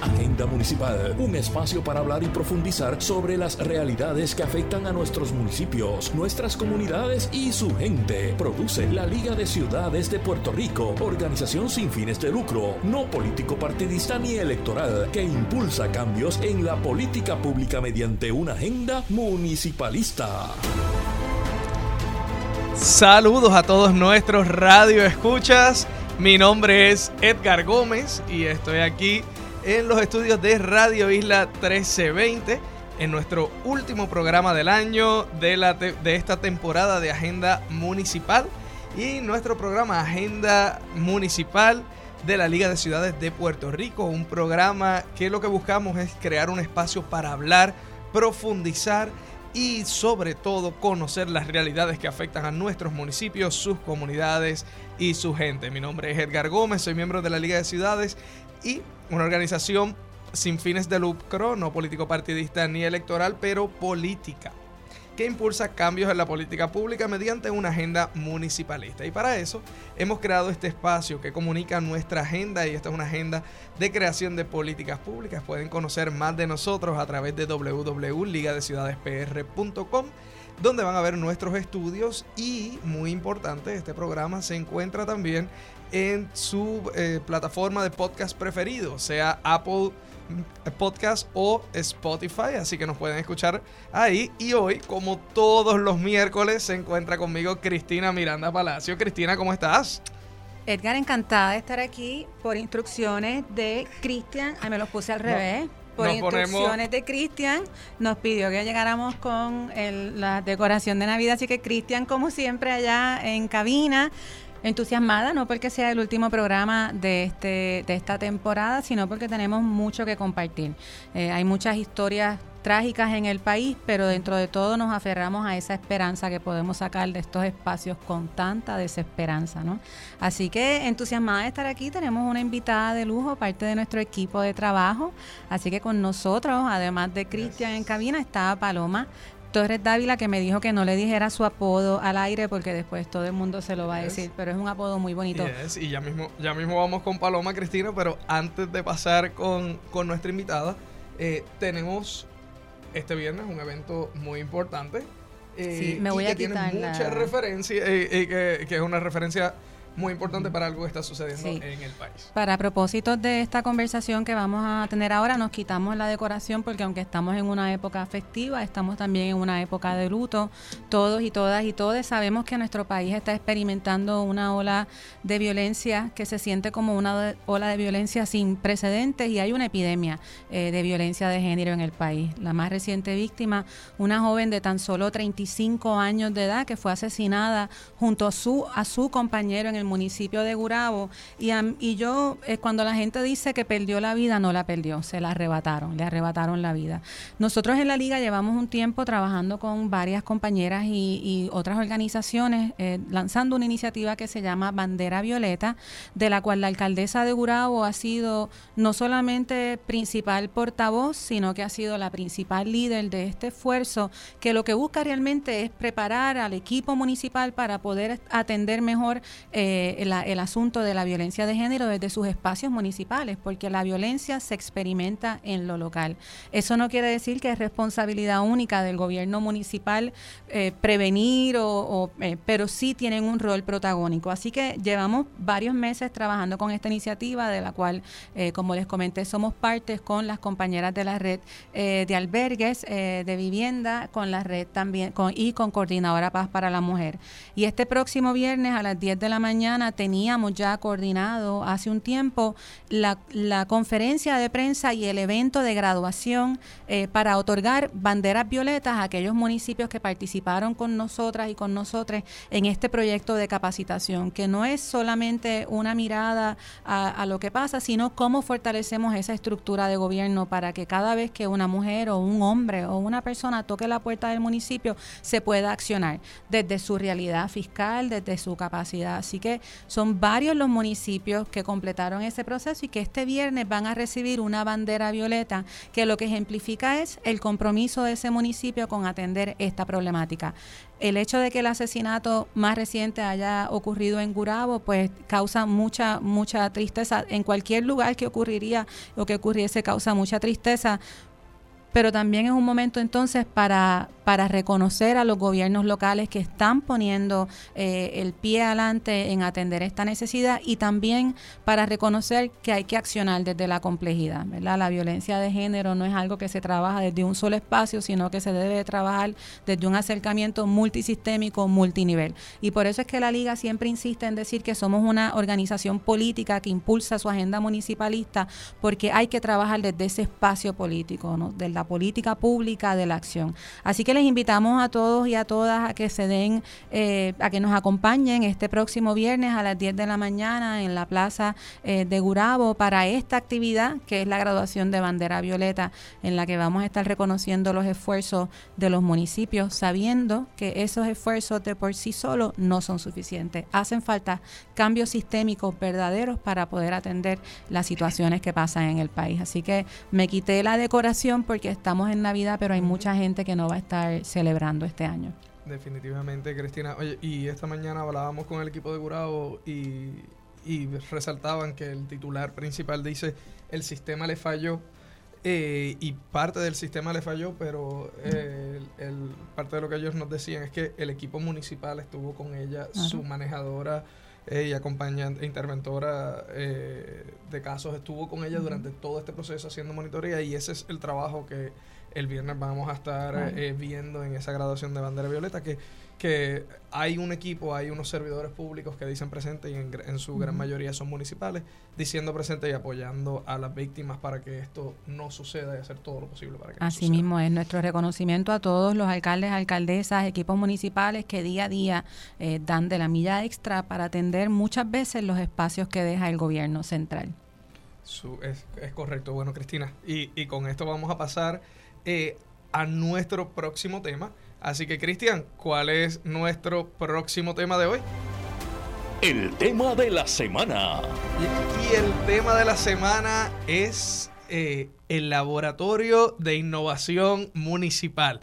Agenda Municipal, un espacio para hablar y profundizar sobre las realidades que afectan a nuestros municipios, nuestras comunidades y su gente. Produce la Liga de Ciudades de Puerto Rico, organización sin fines de lucro, no político partidista ni electoral, que impulsa cambios en la política pública mediante una agenda municipalista. Saludos a todos nuestros radio escuchas. Mi nombre es Edgar Gómez y estoy aquí en los estudios de Radio Isla 1320 en nuestro último programa del año de, la de esta temporada de Agenda Municipal y nuestro programa Agenda Municipal de la Liga de Ciudades de Puerto Rico, un programa que lo que buscamos es crear un espacio para hablar, profundizar y sobre todo conocer las realidades que afectan a nuestros municipios, sus comunidades y su gente. Mi nombre es Edgar Gómez, soy miembro de la Liga de Ciudades y una organización sin fines de lucro, no político partidista ni electoral, pero política que impulsa cambios en la política pública mediante una agenda municipalista. Y para eso hemos creado este espacio que comunica nuestra agenda y esta es una agenda de creación de políticas públicas. Pueden conocer más de nosotros a través de www.ligadeciudadespr.com donde van a ver nuestros estudios y muy importante, este programa se encuentra también en su eh, plataforma de podcast preferido, sea Apple Podcast o Spotify, así que nos pueden escuchar ahí. Y hoy, como todos los miércoles, se encuentra conmigo Cristina Miranda Palacio. Cristina, ¿cómo estás? Edgar, encantada de estar aquí por instrucciones de Cristian. Ay, me los puse al revés. por instrucciones de Cristian, nos pidió que llegáramos con la decoración de Navidad. Así que Cristian, como siempre, allá en cabina entusiasmada, no porque sea el último programa de, este, de esta temporada, sino porque tenemos mucho que compartir. Eh, hay muchas historias trágicas en el país, pero dentro de todo nos aferramos a esa esperanza que podemos sacar de estos espacios con tanta desesperanza, ¿no? Así que entusiasmada de estar aquí, tenemos una invitada de lujo, parte de nuestro equipo de trabajo, así que con nosotros, además de Cristian en cabina, está Paloma Torres Dávila que me dijo que no le dijera su apodo al aire porque después todo el mundo se lo va a decir, pero es un apodo muy bonito. y ya mismo, ya mismo vamos con Paloma Cristina, pero antes de pasar con, nuestra invitada, eh, tenemos este viernes un evento muy importante. Eh, sí, me voy y a que quitar tiene mucha referencia, y eh, que es una referencia muy importante para algo que está sucediendo en el país. Para propósitos de esta conversación que vamos a tener ahora, nos quitamos la decoración porque aunque estamos en una época festiva, estamos también en una época de luto. Todos y todas y todos sabemos que nuestro país está experimentando una ola de violencia que se siente como una ola de violencia sin precedentes y hay una epidemia eh, de violencia de género en el país. La más reciente víctima, una joven de tan solo 35 años de edad que fue asesinada junto a su, a su compañero en el municipio de Gurabo. Y, y yo, eh, cuando la gente dice que perdió la vida, no la perdió, se la arrebataron, le arrebataron la vida. Nosotros en la liga llevamos un tiempo trabajando con varias compañeras y, otras organizaciones, eh, lanzando una iniciativa que se llama Bandera Violeta, de la cual la alcaldesa de Gurabo ha sido no solamente principal portavoz, sino que ha sido la principal líder de este esfuerzo, que lo que busca realmente es preparar al equipo municipal para poder atender mejor eh, eh, el, asunto de la violencia de género desde sus espacios municipales, porque la violencia se experimenta en lo local. Eso no quiere decir que es responsabilidad única del gobierno municipal eh, prevenir, o, eh, pero sí tienen un rol protagónico. Así que llevamos varios meses trabajando con esta iniciativa, de la cual, como les comenté, somos partes con las compañeras de la red de albergues, de vivienda, con la red también y con Coordinadora Paz para la Mujer. Y este próximo viernes a las 10 de la mañana, teníamos ya coordinado hace un tiempo la, conferencia de prensa y el evento de graduación eh, para otorgar banderas violetas a aquellos municipios que participaron con nosotras y con nosotros en este proyecto de capacitación, que no es solamente una mirada a, a lo que pasa, sino cómo fortalecemos esa estructura de gobierno para que cada vez que una mujer o un hombre o una persona toque la puerta del municipio se pueda accionar desde su realidad fiscal, desde su capacidad. Así que son varios los municipios que completaron ese proceso y que este viernes van a recibir una bandera violeta que lo que ejemplifica es el compromiso de ese municipio con atender esta problemática. El hecho de que el asesinato más reciente haya ocurrido en Gurabo, pues causa mucha, mucha tristeza. En cualquier lugar que ocurriría o que ocurriese causa mucha tristeza, pero también es un momento entonces para, para reconocer a los gobiernos locales que están poniendo eh, el pie adelante en atender esta necesidad y también para reconocer que hay que accionar desde la complejidad. ¿verdad? La violencia de género no es algo que se trabaja desde un solo espacio, sino que se debe trabajar desde un acercamiento multisistémico, multinivel. Y por eso es que la Liga siempre insiste en decir que somos una organización política que impulsa su agenda municipalista porque hay que trabajar desde ese espacio político, ¿no? La política pública de la acción. Así que les invitamos a todos y a todas a que se den, eh, a que nos acompañen este próximo viernes a las 10 de la mañana en la plaza eh, de Gurabo para esta actividad que es la graduación de bandera violeta en la que vamos a estar reconociendo los esfuerzos de los municipios sabiendo que esos esfuerzos de por sí solos no son suficientes. Hacen falta cambios sistémicos verdaderos para poder atender las situaciones que pasan en el país. Así que me quité la decoración porque estamos en Navidad, pero hay mucha gente que no va a estar celebrando este año. Definitivamente, Cristina. Oye, y esta mañana hablábamos con el equipo de Gurabo y, resaltaban que el titular principal dice el sistema le falló eh, y parte del sistema le falló, pero el, parte de lo que ellos nos decían es que el equipo municipal estuvo con ella, su manejadora eh, y acompañante, interventora eh, de casos, estuvo con ella durante todo este proceso haciendo monitoría y ese es el trabajo que el viernes vamos a estar eh, viendo en esa graduación de bandera violeta, que, que hay un equipo, hay unos servidores públicos que dicen presente y en, su gran mayoría son municipales, diciendo presente y apoyando a las víctimas para que esto no suceda y hacer todo lo posible para que Así mismo es nuestro reconocimiento a todos los alcaldes, alcaldesas, equipos municipales que día a día eh, dan de la milla extra para atender muchas veces los espacios que deja el gobierno central. es, es, correcto. Bueno, Cristina, y, y con esto vamos a pasar eh, a nuestro próximo tema. Así que, Cristian, ¿cuál es nuestro próximo tema de hoy? El tema de la semana. Y, el tema de la semana es eh, el Laboratorio de Innovación Municipal.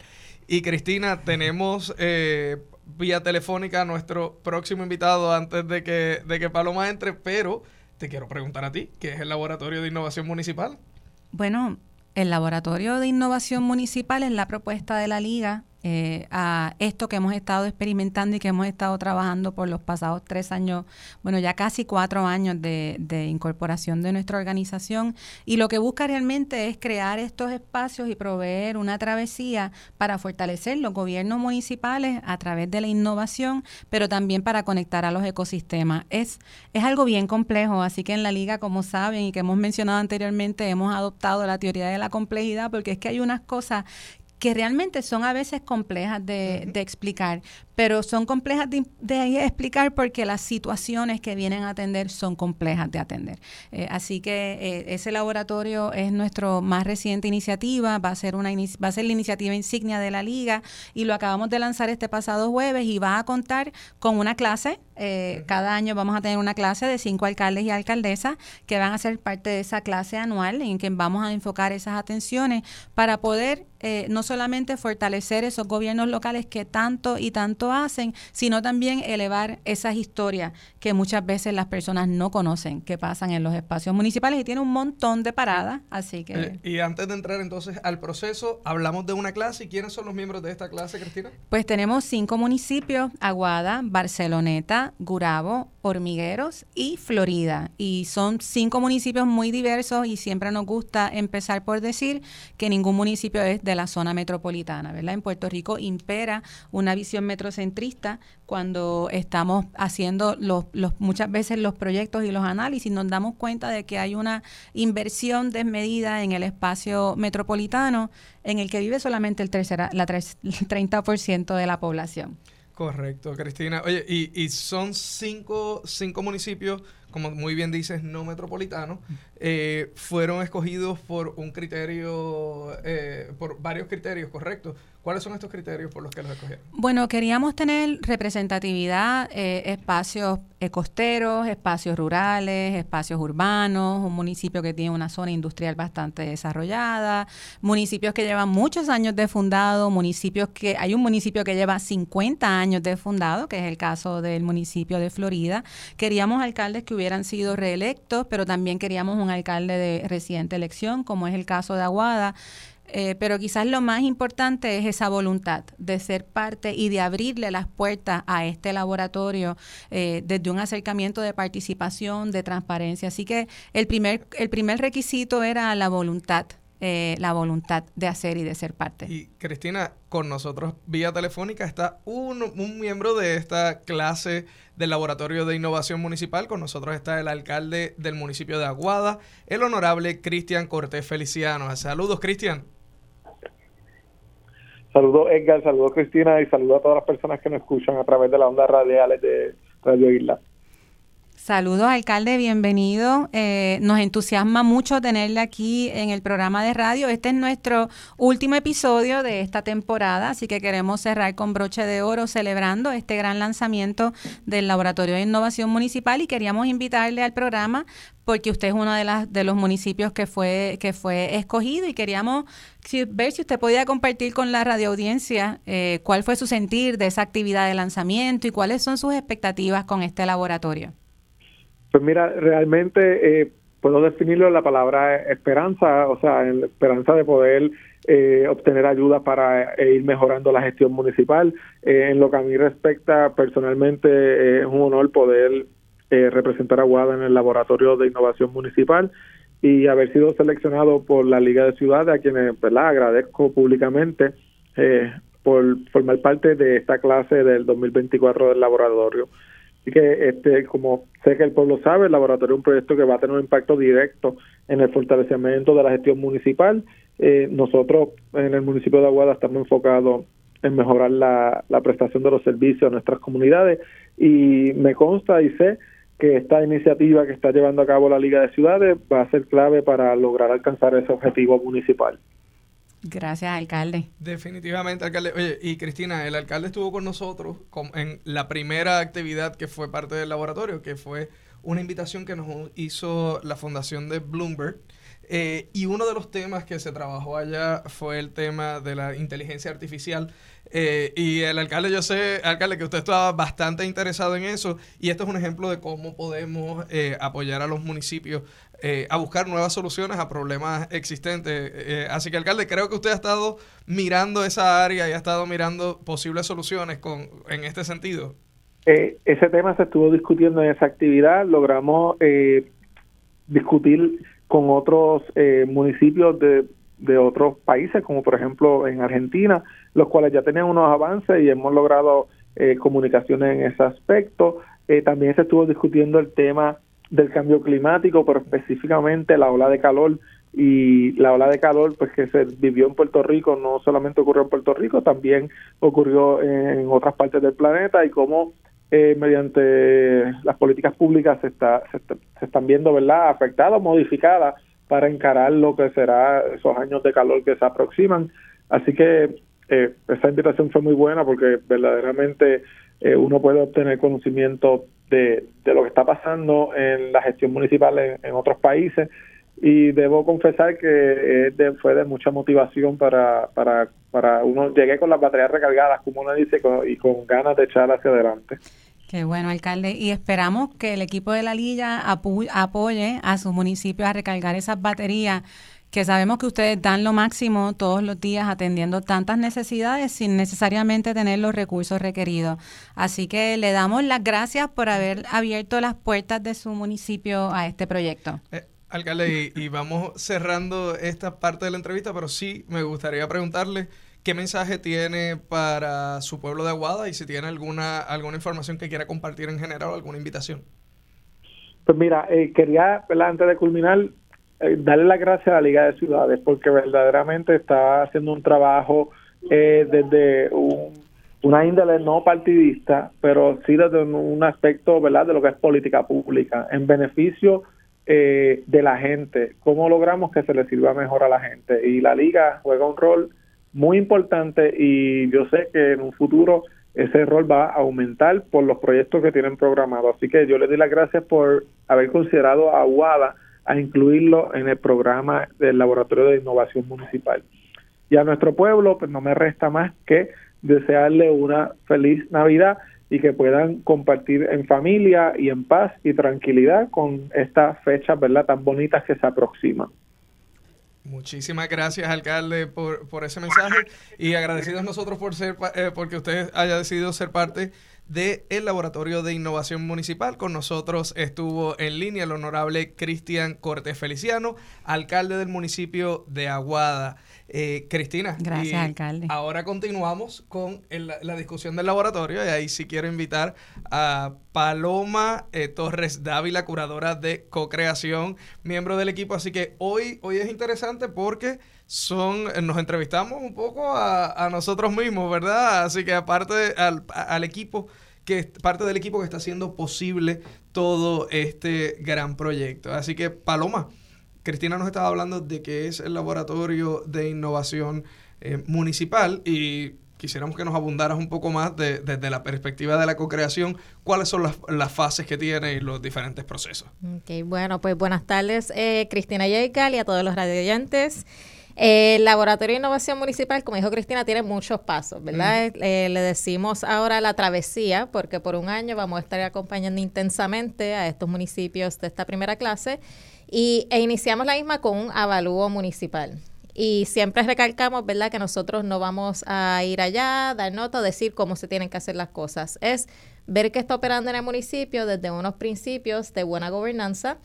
Y Cristina, tenemos eh, vía telefónica a nuestro próximo invitado antes de que, de que Paloma entre, pero te quiero preguntar a ti, ¿qué es el Laboratorio de Innovación Municipal? Bueno, el Laboratorio de Innovación Municipal es la propuesta de la Liga eh, a esto que hemos estado experimentando y que hemos estado trabajando por los pasados tres años, bueno, ya casi cuatro años de, de, incorporación de nuestra organización. Y lo que busca realmente es crear estos espacios y proveer una travesía para fortalecer los gobiernos municipales a través de la innovación, pero también para conectar a los ecosistemas. Es, es algo bien complejo, así que en la liga, como saben y que hemos mencionado anteriormente, hemos adoptado la teoría de la complejidad porque es que hay unas cosas que realmente son a veces complejas de, de explicar, pero son complejas de, explicar porque las situaciones que vienen a atender son complejas de atender. Eh, así que eh, ese laboratorio es nuestra más reciente iniciativa, va a, ser una va a ser la iniciativa insignia de la liga y lo acabamos de lanzar este pasado jueves y va a contar con una clase. Eh, cada año vamos a tener una clase de cinco alcaldes y alcaldesas que van a ser parte de esa clase anual en que vamos a enfocar esas atenciones para poder no solamente fortalecer esos gobiernos locales que tanto y tanto hacen, sino también elevar esas historias que muchas veces las personas no conocen que pasan en los espacios municipales y tiene un montón de paradas, así que... Eh, y antes de entrar entonces al proceso, hablamos de una clase y quiénes son los miembros de esta clase, Cristina. Pues tenemos cinco municipios, Aguada, Barceloneta, Gurabo, Hormigueros y Florida. Y son cinco municipios muy diversos y siempre nos gusta empezar por decir que ningún municipio es de la zona metropolitana, ¿verdad? En Puerto Rico impera una visión metrocentrista cuando estamos haciendo los, los, muchas veces los proyectos y los análisis, nos damos cuenta de que hay una inversión desmedida en el espacio metropolitano en el que vive solamente el, tercera, la, el 30% de la población. Correcto, Cristina. Oye, y, y son cinco, cinco municipios, como muy bien dices, no metropolitanos. Eh, fueron escogidos por un criterio, eh, por varios criterios, ¿correcto? ¿Cuáles son estos criterios por los que los escogieron? Bueno, queríamos tener representatividad, eh, espacios costeros, espacios rurales, espacios urbanos, un municipio que tiene una zona industrial bastante desarrollada, municipios que llevan muchos años de fundado, municipios que hay un municipio que lleva 50 años de fundado, que es el caso del municipio de Florida. Queríamos alcaldes que hubieran sido reelectos, pero también queríamos un alcalde de reciente elección, como es el caso de Aguada. Eh, pero quizás lo más importante es esa voluntad de ser parte y de abrirle las puertas a este laboratorio eh, desde un acercamiento de participación, de transparencia. Así que el primer, el primer requisito era la voluntad. Eh, la voluntad de hacer y de ser parte. Y Cristina, con nosotros vía telefónica está un, un miembro de esta clase del Laboratorio de Innovación Municipal. Con nosotros está el alcalde del municipio de Aguada, el honorable Cristian Cortés Feliciano. Saludos, Cristian. Saludos Edgar, saludos Cristina y saludos a todas las personas que nos escuchan a través de las ondas radiales de Radio Isla. Saludos, alcalde, bienvenido. Eh, nos entusiasma mucho tenerle aquí en el programa de radio. Este es nuestro último episodio de esta temporada, así que queremos cerrar con broche de oro celebrando este gran lanzamiento del Laboratorio de Innovación Municipal y queríamos invitarle al programa porque usted es uno de, las, de los municipios que fue, que fue escogido y queríamos ver si usted podía compartir con la radioaudiencia eh, cuál fue su sentir de esa actividad de lanzamiento y cuáles son sus expectativas con este laboratorio. Pues mira, realmente eh, puedo definirlo en la palabra esperanza, o sea, en la esperanza de poder eh, obtener ayuda para eh, ir mejorando la gestión municipal. en lo que a mí respecta, personalmente es un honor poder representar a Guada en el Laboratorio de Innovación Municipal y haber sido seleccionado por la Liga de Ciudades, a quienes ¿verdad? agradezco públicamente por formar parte de esta clase del 2024 del laboratorio. Así que, este, como sé que el pueblo sabe, el laboratorio es un proyecto que va a tener un impacto directo en el fortalecimiento de la gestión municipal. Eh, nosotros en el municipio de Aguada estamos enfocados en mejorar la, la prestación de los servicios a nuestras comunidades y me consta y sé que esta iniciativa que está llevando a cabo la Liga de Ciudades va a ser clave para lograr alcanzar ese objetivo municipal. Gracias, alcalde. Definitivamente, alcalde. Oye, y Cristina, el alcalde estuvo con nosotros en la primera actividad que fue parte del laboratorio, que fue una invitación que nos hizo la fundación de Bloomberg. Eh, y uno de los temas que se trabajó allá fue el tema de la inteligencia artificial. Eh, y el alcalde, yo sé, alcalde, que usted estaba bastante interesado en eso. Y esto es un ejemplo de cómo podemos eh, apoyar a los municipios eh, a buscar nuevas soluciones a problemas existentes. Eh, así que, alcalde, creo que usted ha estado mirando esa área y ha estado mirando posibles soluciones con, en este sentido. Eh, ese tema se estuvo discutiendo en esa actividad. Logramos discutir con otros municipios de, de otros países, como por ejemplo en Argentina, los cuales ya tenían unos avances y hemos logrado comunicaciones en ese aspecto. también se estuvo discutiendo el tema del cambio climático, pero específicamente la ola de calor y la ola de calor pues que se vivió en Puerto Rico no solamente ocurrió en Puerto Rico, también ocurrió en otras partes del planeta y cómo eh, mediante las políticas públicas se, está, se, están viendo verdad afectadas, modificadas para encarar lo que será esos años de calor que se aproximan. Así que eh, esa invitación fue muy buena porque verdaderamente eh, uno puede obtener conocimiento de, lo que está pasando en la gestión municipal en, otros países y debo confesar que fue de mucha motivación para, para, para uno, llegué con las baterías recargadas, como uno dice, y con ganas de echar hacia adelante. Qué bueno, alcalde. Y esperamos que el equipo de la Lilla apoye a sus municipios a recargar esas baterías que sabemos que ustedes dan lo máximo todos los días atendiendo tantas necesidades sin necesariamente tener los recursos requeridos. Así que le damos las gracias por haber abierto las puertas de su municipio a este proyecto. Eh, alcalde, y, vamos cerrando esta parte de la entrevista, pero sí me gustaría preguntarle qué mensaje tiene para su pueblo de Aguada y si tiene alguna, alguna información que quiera compartir en general o alguna invitación. Pues mira, eh, quería, antes de culminar, eh, darle las gracias a la Liga de Ciudades porque verdaderamente está haciendo un trabajo eh, desde una índole no partidista, pero sí desde un, aspecto ¿verdad? de lo que es política pública, en beneficio eh, de la gente, cómo logramos que se le sirva mejor a la gente. Y la liga juega un rol muy importante y yo sé que en un futuro ese rol va a aumentar por los proyectos que tienen programados. Así que yo les doy las gracias por haber considerado a a incluirlo en el programa del Laboratorio de Innovación Municipal. Y a nuestro pueblo, pues no me resta más que desearle una feliz Navidad y que puedan compartir en familia y en paz y tranquilidad con estas fechas, ¿verdad?, tan bonitas que se aproximan. Muchísimas gracias, alcalde, por, por ese mensaje y agradecidos nosotros por ser, eh, porque usted haya decidido ser parte del Laboratorio de Innovación Municipal. Con nosotros estuvo en línea el honorable Cristian Cortés Feliciano, alcalde del municipio de Aguada. Eh, Cristina. Gracias, alcalde. Ahora continuamos con la discusión del laboratorio y ahí sí quiero invitar a Paloma eh, Torres Dávila, curadora de co-creación, miembro del equipo. Así que hoy, hoy es interesante porque son, nos entrevistamos un poco a, nosotros mismos, ¿verdad? Así que aparte al, al equipo que parte del equipo que está haciendo posible todo este gran proyecto. Así que Paloma, Cristina nos estaba hablando de que es el laboratorio de innovación eh, municipal y quisiéramos que nos abundaras un poco más desde la perspectiva de la co-creación, cuáles son las, fases que tiene y los diferentes procesos. Ok, bueno, pues buenas tardes, eh, Cristina Yecal y a todos los radioyentes. El Laboratorio de Innovación Municipal, como dijo Cristina, tiene muchos pasos, ¿verdad? Eh, le decimos ahora la travesía, porque por un año vamos a estar acompañando intensamente a estos municipios de esta primera clase y, e iniciamos la misma con un avalúo municipal. Y siempre recalcamos, ¿verdad?, que nosotros no vamos a ir allá, dar nota, decir cómo se tienen que hacer las cosas. Es ver qué está operando en el municipio desde unos principios de buena gobernanza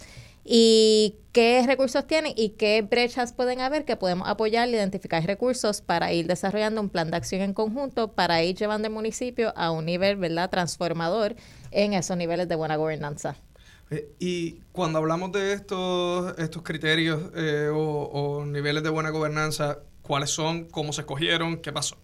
y qué recursos tienen y qué brechas pueden haber que podemos apoyar identificar recursos para ir desarrollando un plan de acción en conjunto para ir llevando el municipio a un nivel, ¿verdad?, transformador en esos niveles de buena gobernanza. Eh, y cuando hablamos de estos, estos criterios eh, o, niveles de buena gobernanza, ¿cuáles son? ¿Cómo se escogieron? ¿Qué pasó?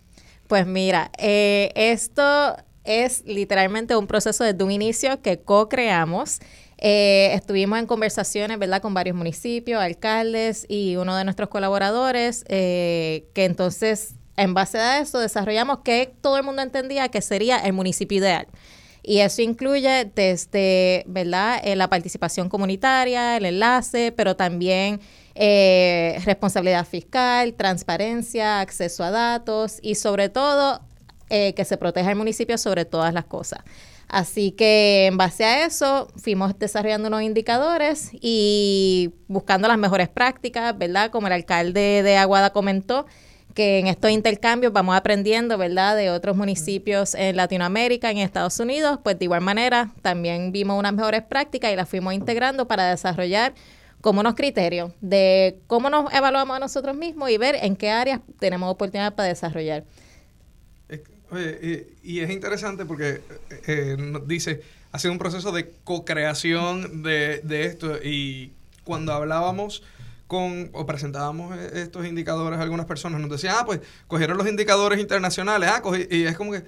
Pues mira, eh, esto es literalmente un proceso desde un inicio que co-creamos. Estuvimos en conversaciones, ¿verdad?, con varios municipios, alcaldes y uno de nuestros colaboradores, que entonces, en base a eso, desarrollamos que todo el mundo entendía que sería el municipio ideal. Y eso incluye desde, ¿verdad?, eh, la participación comunitaria, el enlace, pero también eh, responsabilidad fiscal, transparencia, acceso a datos y sobre todo eh, que se proteja el municipio sobre todas las cosas. Así que en base a eso fuimos desarrollando unos indicadores y buscando las mejores prácticas, ¿verdad? Como el alcalde de Aguada comentó, que en estos intercambios vamos aprendiendo, ¿verdad?, de otros municipios en Latinoamérica, en Estados Unidos, pues de igual manera también vimos unas mejores prácticas y las fuimos integrando para desarrollar como unos criterios de cómo nos evaluamos a nosotros mismos y ver en qué áreas tenemos oportunidad para desarrollar. Oye, y, es interesante porque eh, eh, nos dice, ha sido un proceso de co-creación de, de esto y cuando hablábamos con o presentábamos e, estos indicadores a algunas personas, nos decían, ah, pues cogieron los indicadores internacionales, ah, y es como que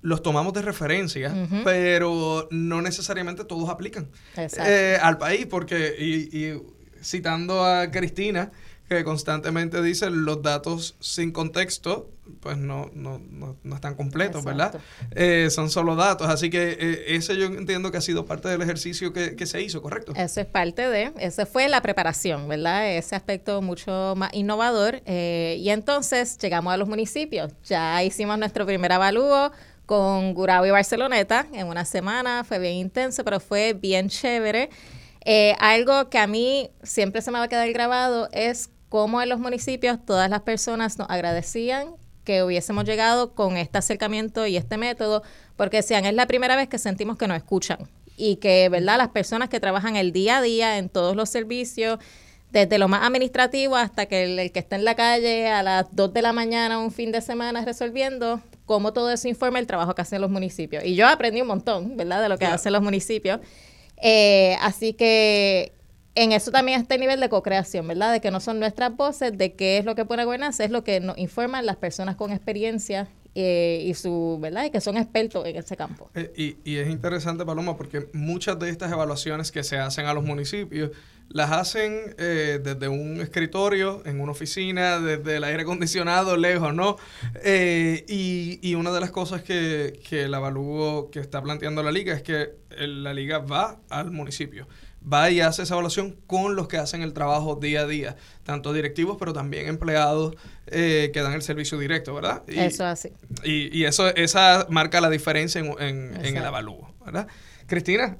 los tomamos de referencia, pero no necesariamente todos aplican eh, al país, porque, y citando a Cristina, que constantemente dice los datos sin contexto, pues no, no, no, están completos, ¿verdad? Eh, son solo datos, así que eh, ese yo entiendo que ha sido parte del ejercicio que, que, se hizo, ¿correcto? Eso es parte de, esa fue la preparación, ¿verdad? Ese aspecto mucho más innovador. Eh, y entonces llegamos a los municipios, ya hicimos nuestro primer avalúo con Gurao y Barceloneta en una semana, fue bien intenso, pero fue bien chévere. algo que a mí siempre se me va a quedar grabado es cómo en los municipios todas las personas nos agradecían que hubiésemos llegado con este acercamiento y este método, porque decían, es la primera vez que sentimos que nos escuchan y que, ¿verdad? Las personas que trabajan el día a día en todos los servicios, desde lo más administrativo hasta que el, que está en la calle a las 2 de la mañana un fin de semana resolviendo, cómo todo eso informa el trabajo que hacen los municipios. Y yo aprendí un montón, ¿verdad? De lo que hacen los municipios. Eh, así que en eso también está el nivel de co-creación, ¿verdad? De que no son nuestras voces, de qué es lo que pone gobernanza, es lo que nos informan las personas con experiencia eh, y su verdad y que son expertos en ese campo. y, y es interesante, Paloma, porque muchas de estas evaluaciones que se hacen a los municipios las hacen eh, desde un escritorio, en una oficina, desde el aire acondicionado, lejos, ¿no? Eh, y, y, una de las cosas que, que el que está planteando la liga es que la liga va al municipio va y hace esa evaluación con los que hacen el trabajo día a día, tanto directivos, pero también empleados eh, que dan el servicio directo, ¿verdad? Y, eso así. Y, y, eso esa marca la diferencia en, en, en el avalúo, ¿verdad? Cristina,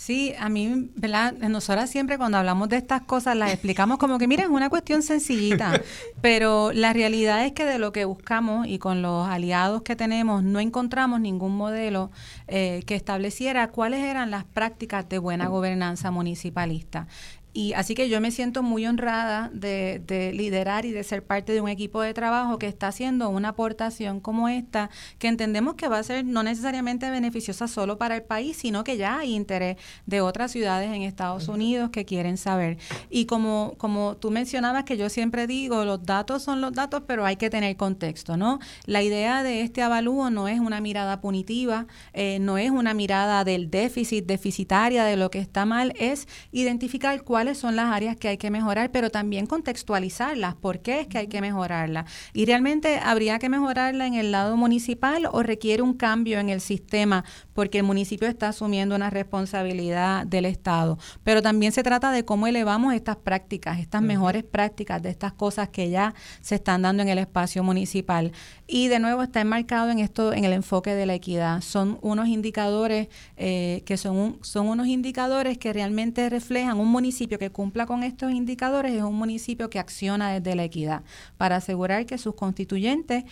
Sí, a mí, ¿verdad? Nosotras siempre cuando hablamos de estas cosas las explicamos como que, miren, es una cuestión sencillita, pero la realidad es que de lo que buscamos y con los aliados que tenemos no encontramos ningún modelo eh, que estableciera cuáles eran las prácticas de buena gobernanza municipalista. Y así que yo me siento muy honrada de, de, liderar y de ser parte de un equipo de trabajo que está haciendo una aportación como esta, que entendemos que va a ser no necesariamente beneficiosa solo para el país, sino que ya hay interés de otras ciudades en Estados Unidos que quieren saber. Y como, como tú mencionabas, que yo siempre digo, los datos son los datos, pero hay que tener contexto, ¿no? La idea de este avalúo no es una mirada punitiva, eh, no es una mirada del déficit, deficitaria, de lo que está mal, es identificar cuál cuáles son las áreas que hay que mejorar, pero también contextualizarlas, por qué es que hay que mejorarlas. Y realmente habría que mejorarla en el lado municipal o requiere un cambio en el sistema porque el municipio está asumiendo una responsabilidad del Estado. Pero también se trata de cómo elevamos estas prácticas, estas mejores prácticas de estas cosas que ya se están dando en el espacio municipal. Y de nuevo está enmarcado en esto, en el enfoque de la equidad. Son unos indicadores eh, que son, son unos indicadores que realmente reflejan un municipio que cumpla con estos indicadores es un municipio que acciona desde la equidad para asegurar que sus constituyentes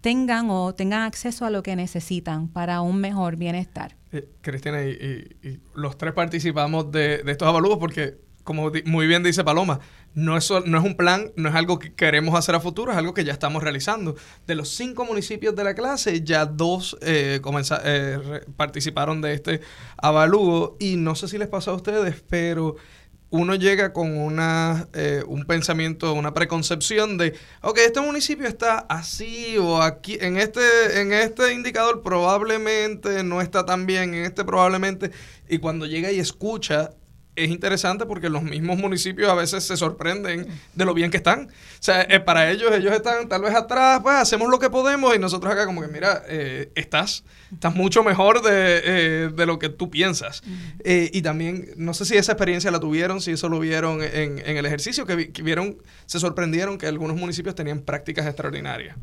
tengan o tengan acceso a lo que necesitan para un mejor bienestar. Eh, Cristina, y, los tres participamos de, estos avalúos porque, como muy bien dice Paloma, no es, no es un plan, no es algo que queremos hacer a futuro, es algo que ya estamos realizando. De los cinco municipios de la clase, ya dos eh, eh participaron de este avalúo y no sé si les pasó a ustedes, pero uno llega con una, eh, un pensamiento, una preconcepción de, ok, este municipio está así o aquí, en este, en este indicador probablemente no está tan bien, en este probablemente, y cuando llega y escucha es interesante porque los mismos municipios a veces se sorprenden de lo bien que están. O sea, eh, para ellos, ellos están tal vez atrás, pues hacemos lo que podemos y nosotros acá como que, mira, eh, estás, estás mucho mejor de, eh, de lo que tú piensas. y también, no sé si esa experiencia la tuvieron, si eso lo vieron en, en el ejercicio, que, que vieron, se sorprendieron que algunos municipios tenían prácticas extraordinarias.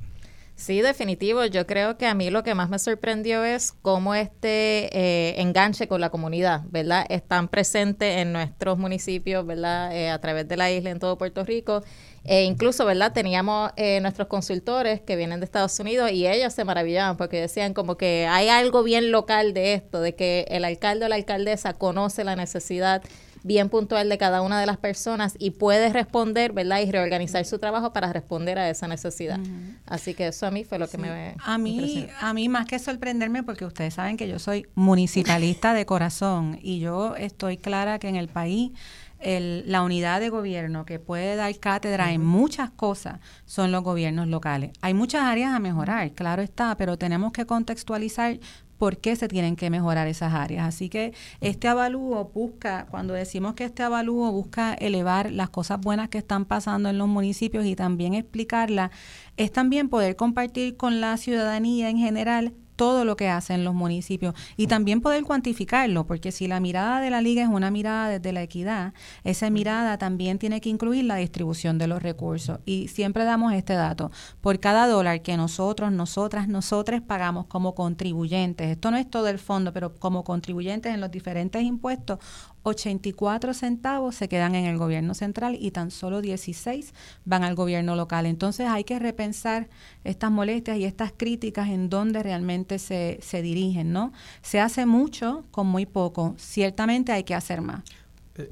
Sí, definitivo. Yo creo que a mí lo que más me sorprendió es cómo este eh, enganche con la comunidad, ¿verdad? Están presentes en nuestros municipios, ¿verdad? Eh, a través de la isla en todo Puerto Rico. E incluso, ¿verdad? Teníamos eh, nuestros consultores que vienen de Estados Unidos y ellos se maravillaban porque decían como que hay algo bien local de esto, de que el alcalde o la alcaldesa conoce la necesidad bien puntual de cada una de las personas y puede responder, ¿verdad? Y reorganizar su trabajo para responder a esa necesidad. Así que eso a mí fue lo que me A mí a mí más que sorprenderme porque ustedes saben que yo soy municipalista de corazón y yo estoy clara que en el país el, la unidad de gobierno que puede dar cátedra en muchas cosas son los gobiernos locales. Hay muchas áreas a mejorar, claro está, pero tenemos que contextualizar por qué se tienen que mejorar esas áreas. Así que este avalúo busca, cuando decimos que este avalúo busca elevar las cosas buenas que están pasando en los municipios y también explicarlas, es también poder compartir con la ciudadanía en general todo lo que hacen los municipios y también poder cuantificarlo, porque si la mirada de la liga es una mirada desde la equidad, esa mirada también tiene que incluir la distribución de los recursos. Y siempre damos este dato, por cada dólar que nosotros, nosotras, nosotros pagamos como contribuyentes, esto no es todo el fondo, pero como contribuyentes en los diferentes impuestos, 84 centavos se quedan en el gobierno central y tan solo 16 van al gobierno local. Entonces hay que repensar estas molestias y estas críticas en dónde realmente se, se dirigen, ¿no? Se hace mucho con muy poco. Ciertamente hay que hacer más.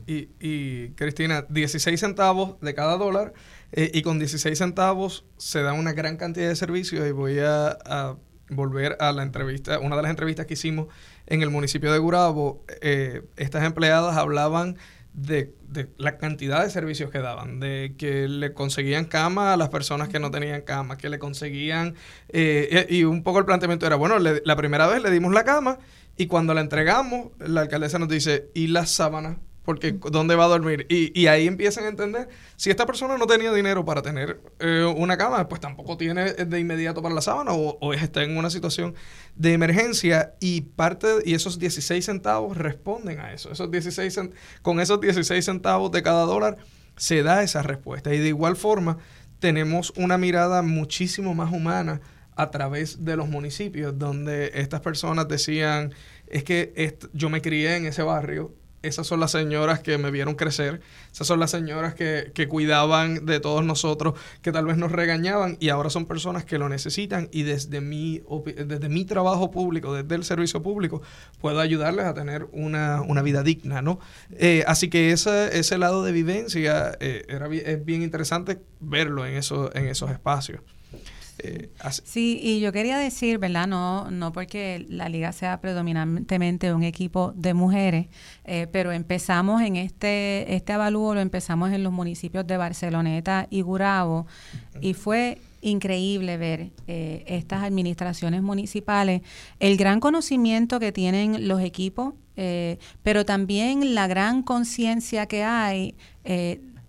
Eh, y, Cristina, 16 centavos de cada dólar eh, y con 16 centavos se da una gran cantidad de servicios y voy a volver a la entrevista, una de las entrevistas que hicimos en el municipio de Gurabo, eh, estas empleadas hablaban de, la cantidad de servicios que daban, de que le conseguían cama a las personas que no tenían cama, que le conseguían, eh, y un poco el planteamiento era, bueno, la primera vez le dimos la cama y cuando la entregamos, la alcaldesa nos dice, ¿y las sábanas? Porque ¿dónde va a dormir? Y, y, ahí empiezan a entender, si esta persona no tenía dinero para tener eh, una cama, pues tampoco tiene de inmediato para la sábana o, o, está en una situación de emergencia y parte y esos 16 centavos responden a eso. Esos 16 con esos 16 centavos de cada dólar se da esa respuesta y de igual forma tenemos una mirada muchísimo más humana a través de los municipios donde estas personas decían es que yo me crié en ese barrio esas son las señoras que me vieron crecer, esas son las señoras que, cuidaban de todos nosotros, que tal vez nos regañaban y ahora son personas que lo necesitan y desde mi, desde mi trabajo público, desde el servicio público, puedo ayudarles a tener una, vida digna, ¿no? Eh, así que ese, ese lado de vivencia eh, era, es bien interesante verlo en, eso, en esos espacios. Eh, sí, y yo quería decir, ¿verdad? No, no porque la liga sea predominantemente un equipo de mujeres, eh, pero empezamos en este, este avalúo, lo empezamos en los municipios de Barceloneta y Gurabo, y fue increíble ver eh, estas administraciones municipales, el gran conocimiento que tienen los equipos, pero también la gran conciencia que hay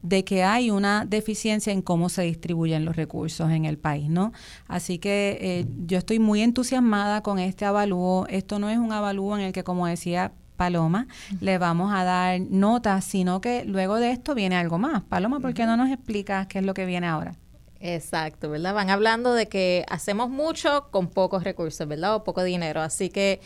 de que hay una deficiencia en cómo se distribuyen los recursos en el país, ¿no? Así que eh, yo estoy muy entusiasmada con este avalúo. Esto no es un avalúo en el que, como decía Paloma, le vamos a dar notas, sino que luego de esto viene algo más. Paloma, ¿por qué no nos explicas qué es lo que viene ahora? Exacto, ¿verdad? Van hablando de que hacemos mucho con pocos recursos, ¿verdad? O poco dinero. Así que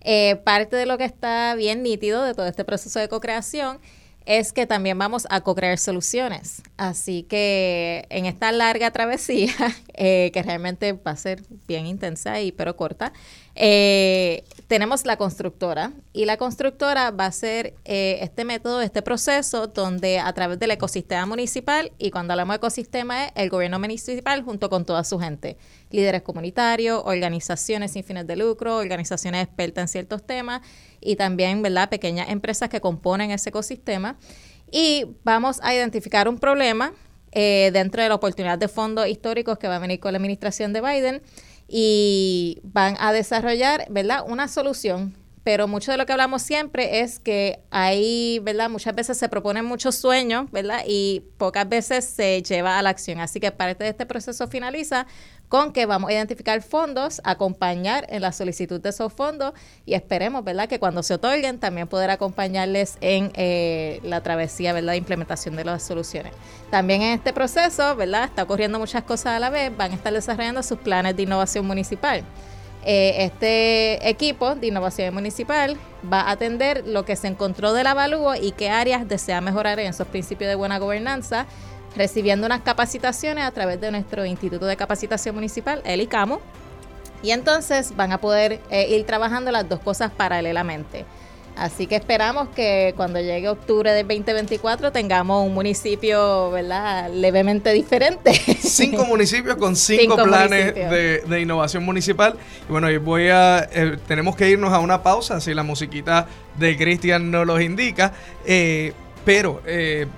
eh, parte de lo que está bien nítido de todo este proceso de co-creación es que también vamos a co-crear soluciones. Así que en esta larga travesía, eh, que realmente va a ser bien intensa y pero corta, eh, tenemos la constructora y la constructora va a ser eh, este método, este proceso donde a través del ecosistema municipal y cuando hablamos de ecosistema es el gobierno municipal junto con toda su gente, líderes comunitarios, organizaciones sin fines de lucro, organizaciones expertas en ciertos temas y también, ¿verdad?, pequeñas empresas que componen ese ecosistema y vamos a identificar un problema eh, dentro de la oportunidad de fondos históricos que va a venir con la administración de Biden y van a desarrollar, ¿verdad?, una solución. Pero mucho de lo que hablamos siempre es que ahí, ¿verdad? Muchas veces se proponen muchos sueños, ¿verdad? Y pocas veces se lleva a la acción. Así que parte de este proceso finaliza con que vamos a identificar fondos, acompañar en la solicitud de esos fondos y esperemos, ¿verdad?, que cuando se otorguen también poder acompañarles en eh, la travesía, ¿verdad?, de implementación de las soluciones. También en este proceso, ¿verdad?, está ocurriendo muchas cosas a la vez, van a estar desarrollando sus planes de innovación municipal. Eh, este equipo de innovación municipal va a atender lo que se encontró del avalúo y qué áreas desea mejorar en esos principios de buena gobernanza recibiendo unas capacitaciones a través de nuestro Instituto de Capacitación Municipal, el ICAMO, y entonces van a poder eh, ir trabajando las dos cosas paralelamente. Así que esperamos que cuando llegue octubre del 2024 tengamos un municipio, ¿verdad?, levemente diferente. Cinco municipios con cinco, planes de, innovación municipal. Y bueno, voy a, eh, tenemos que irnos a una pausa, si la musiquita de Cristian nos los indica. Eh, pero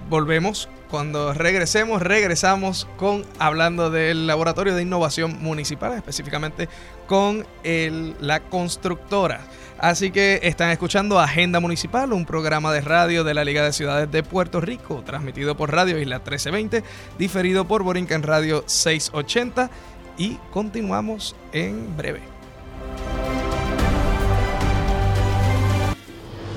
volvemos cuando regresemos, regresamos con hablando del Laboratorio de Innovación Municipal, específicamente con la constructora. Así que están escuchando Agenda Municipal, un programa de radio de la Liga de Ciudades de Puerto Rico, transmitido por Radio Isla 1320, diferido por Borinquen Radio 680 y continuamos en breve.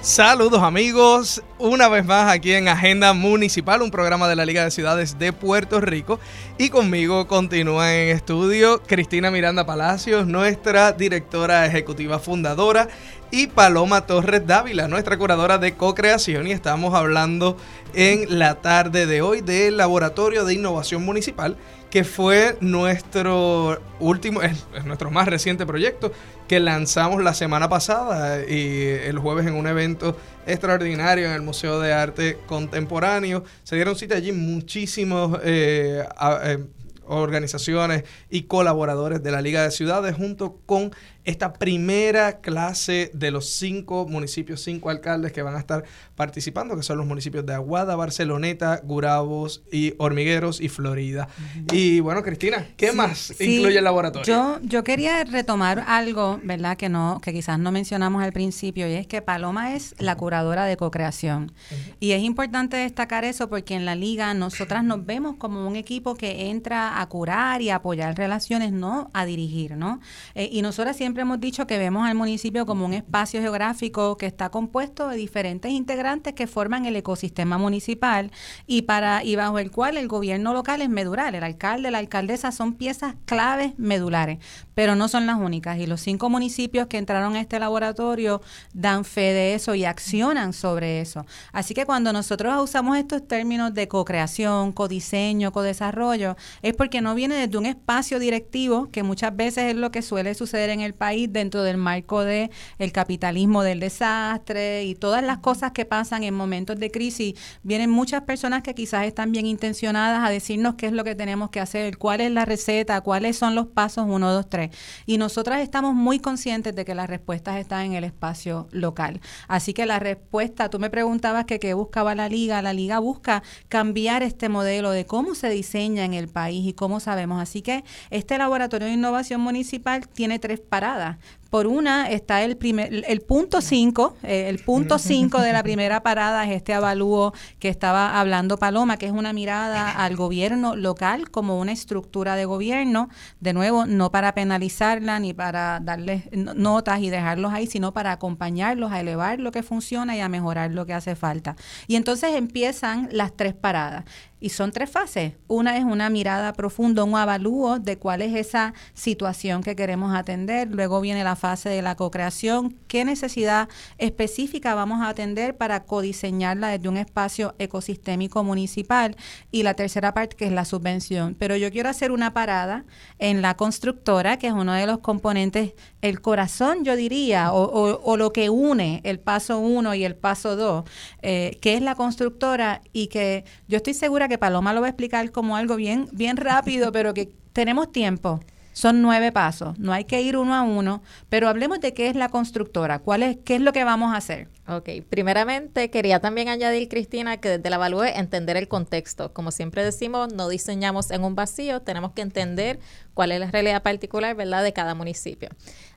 Saludos amigos, una vez más aquí en Agenda Municipal, un programa de la Liga de Ciudades de Puerto Rico. Y conmigo continúa en estudio Cristina Miranda Palacios, nuestra directora ejecutiva fundadora, y Paloma Torres Dávila, nuestra curadora de co-creación. Y estamos hablando en la tarde de hoy del Laboratorio de Innovación Municipal que fue nuestro último, es, nuestro más reciente proyecto que lanzamos la semana pasada y el jueves en un evento extraordinario en el Museo de Arte Contemporáneo. Se dieron cita allí muchísimos eh, eh, organizaciones y colaboradores de la Liga de Ciudades junto con esta primera clase de los cinco municipios, cinco alcaldes que van a estar participando, que son los municipios de Aguada, Barceloneta, Gurabos y Hormigueros y Florida. Y bueno, Cristina, ¿qué más incluye el laboratorio? Yo, yo quería retomar algo, ¿verdad? Que no, que quizás no mencionamos al principio, y es que Paloma es la curadora de co-creación. Y es importante destacar eso porque en la liga nosotras nos vemos como un equipo que entra a curar y apoyar relaciones, no a dirigir, ¿no? Eh, y nosotras siempre hemos dicho que vemos al municipio como un espacio geográfico que está compuesto de diferentes integrantes que forman el ecosistema municipal y para y bajo el cual el gobierno local es medular. El alcalde, la alcaldesa son piezas claves medulares, pero no son las únicas. Y los cinco municipios que entraron a este laboratorio dan fe de eso y accionan sobre eso. Así que cuando nosotros usamos estos términos de co-creación, codiseño, codesarrollo, es porque no viene desde un espacio directivo, que muchas veces es lo que suele suceder en el país dentro del marco de capitalismo del desastre y todas las cosas que pasan en momentos de crisis. Vienen muchas personas que quizás están bien intencionadas a decirnos qué es lo que tenemos que hacer, cuál es la receta, cuáles son los pasos 1, 2, 3 y nosotras estamos muy conscientes de que las respuestas están en el espacio local. Así que la respuesta, tú me preguntabas que qué buscaba la liga. La liga busca cambiar este modelo de cómo se diseña en el país y cómo sabemos. Así que este laboratorio de innovación municipal tiene tres paradas por una está el primer, el punto 5, eh, el punto 5 de la primera parada es este avalúo que estaba hablando Paloma, que es una mirada al gobierno local como una estructura de gobierno, de nuevo, no para penalizarla ni para darles notas y dejarlos ahí, sino para acompañarlos a elevar lo que funciona y a mejorar lo que hace falta. Y entonces empiezan las tres paradas. Y son tres fases. Una es una mirada profunda, un avalúo de cuál es esa situación que queremos atender. Luego viene la fase de la co-creación. ¿Qué necesidad específica vamos a atender para codiseñarla desde un espacio ecosistémico municipal? Y la tercera parte que es la subvención. Pero yo quiero hacer una parada en la constructora, que es uno de los componentes, el corazón, yo diría, o, o, lo que une el paso uno y el paso dos, eh, que es la constructora y que yo estoy segura que Paloma lo va a explicar como algo bien, bien rápido, pero que tenemos tiempo. Son nueve pasos, no hay que ir uno a uno, pero hablemos de qué es la constructora, cuál es, qué es lo que vamos a hacer. Ok, primeramente quería también añadir, Cristina, que desde la evalúe entender el contexto. Como siempre decimos, no diseñamos en un vacío, tenemos que entender cuál es la realidad particular, ¿verdad?, de cada municipio.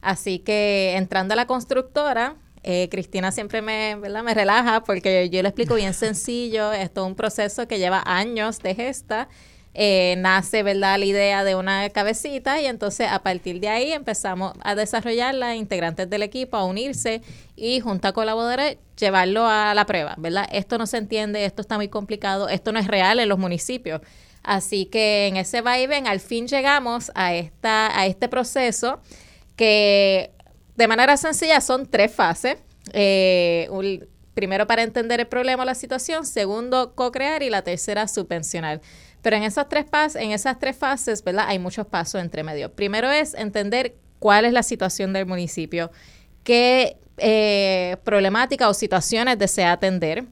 Así que entrando a la constructora, eh, Cristina siempre me, me relaja porque yo le explico bien sencillo. Esto es un proceso que lleva años de gesta. Eh, nace, ¿verdad?, la idea de una cabecita y entonces a partir de ahí empezamos a desarrollar las integrantes del equipo, a unirse y junto a colaboradores llevarlo a la prueba, ¿verdad? Esto no se entiende, esto está muy complicado, esto no es real en los municipios. Así que en ese va al fin llegamos a, esta, a este proceso que de manera sencilla son tres fases. Eh, primero para entender el problema o la situación, segundo co-crear y la tercera subvencionar. Pero en esas tres fases, en esas tres fases, ¿verdad? Hay muchos pasos entre medio. Primero es entender cuál es la situación del municipio, qué eh, problemática o situaciones desea atender.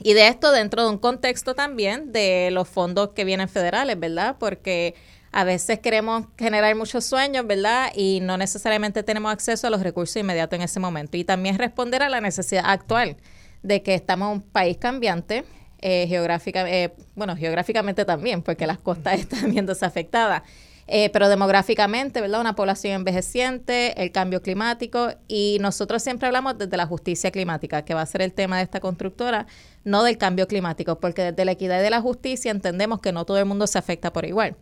Y de esto dentro de un contexto también de los fondos que vienen federales, ¿verdad? Porque a veces queremos generar muchos sueños, ¿verdad? Y no necesariamente tenemos acceso a los recursos inmediatos en ese momento. Y también responder a la necesidad actual de que estamos en un país cambiante, eh, geográfica, eh, bueno, geográficamente también, porque las costas están viéndose afectadas. Eh, pero demográficamente, ¿verdad? Una población envejeciente, el cambio climático y nosotros siempre hablamos desde la justicia climática, que va a ser el tema de esta constructora, no del cambio climático, porque desde la equidad y de la justicia entendemos que no todo el mundo se afecta por igual.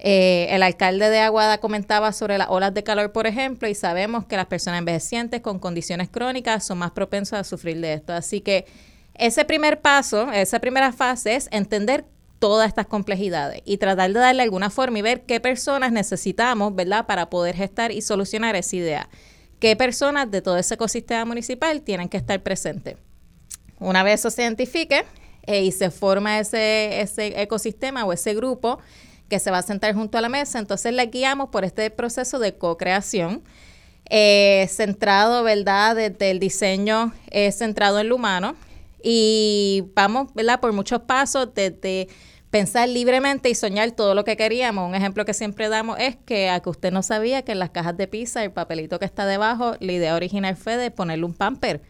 Eh, el alcalde de Aguada comentaba sobre las olas de calor, por ejemplo, y sabemos que las personas envejecientes con condiciones crónicas son más propensas a sufrir de esto. Así que ese primer paso, esa primera fase es entender todas estas complejidades y tratar de darle alguna forma y ver qué personas necesitamos, ¿verdad?, para poder gestar y solucionar esa idea. ¿Qué personas de todo ese ecosistema municipal tienen que estar presentes? Una vez eso se identifique eh, y se forma ese, ese ecosistema o ese grupo, que se va a sentar junto a la mesa. Entonces le guiamos por este proceso de co-creación, eh, centrado, ¿verdad? Desde el diseño eh, centrado en lo humano. Y vamos, ¿verdad? Por muchos pasos desde pensar libremente y soñar todo lo que queríamos. Un ejemplo que siempre damos es que a que usted no sabía que en las cajas de pizza, el papelito que está debajo, la idea original fue de ponerle un pamper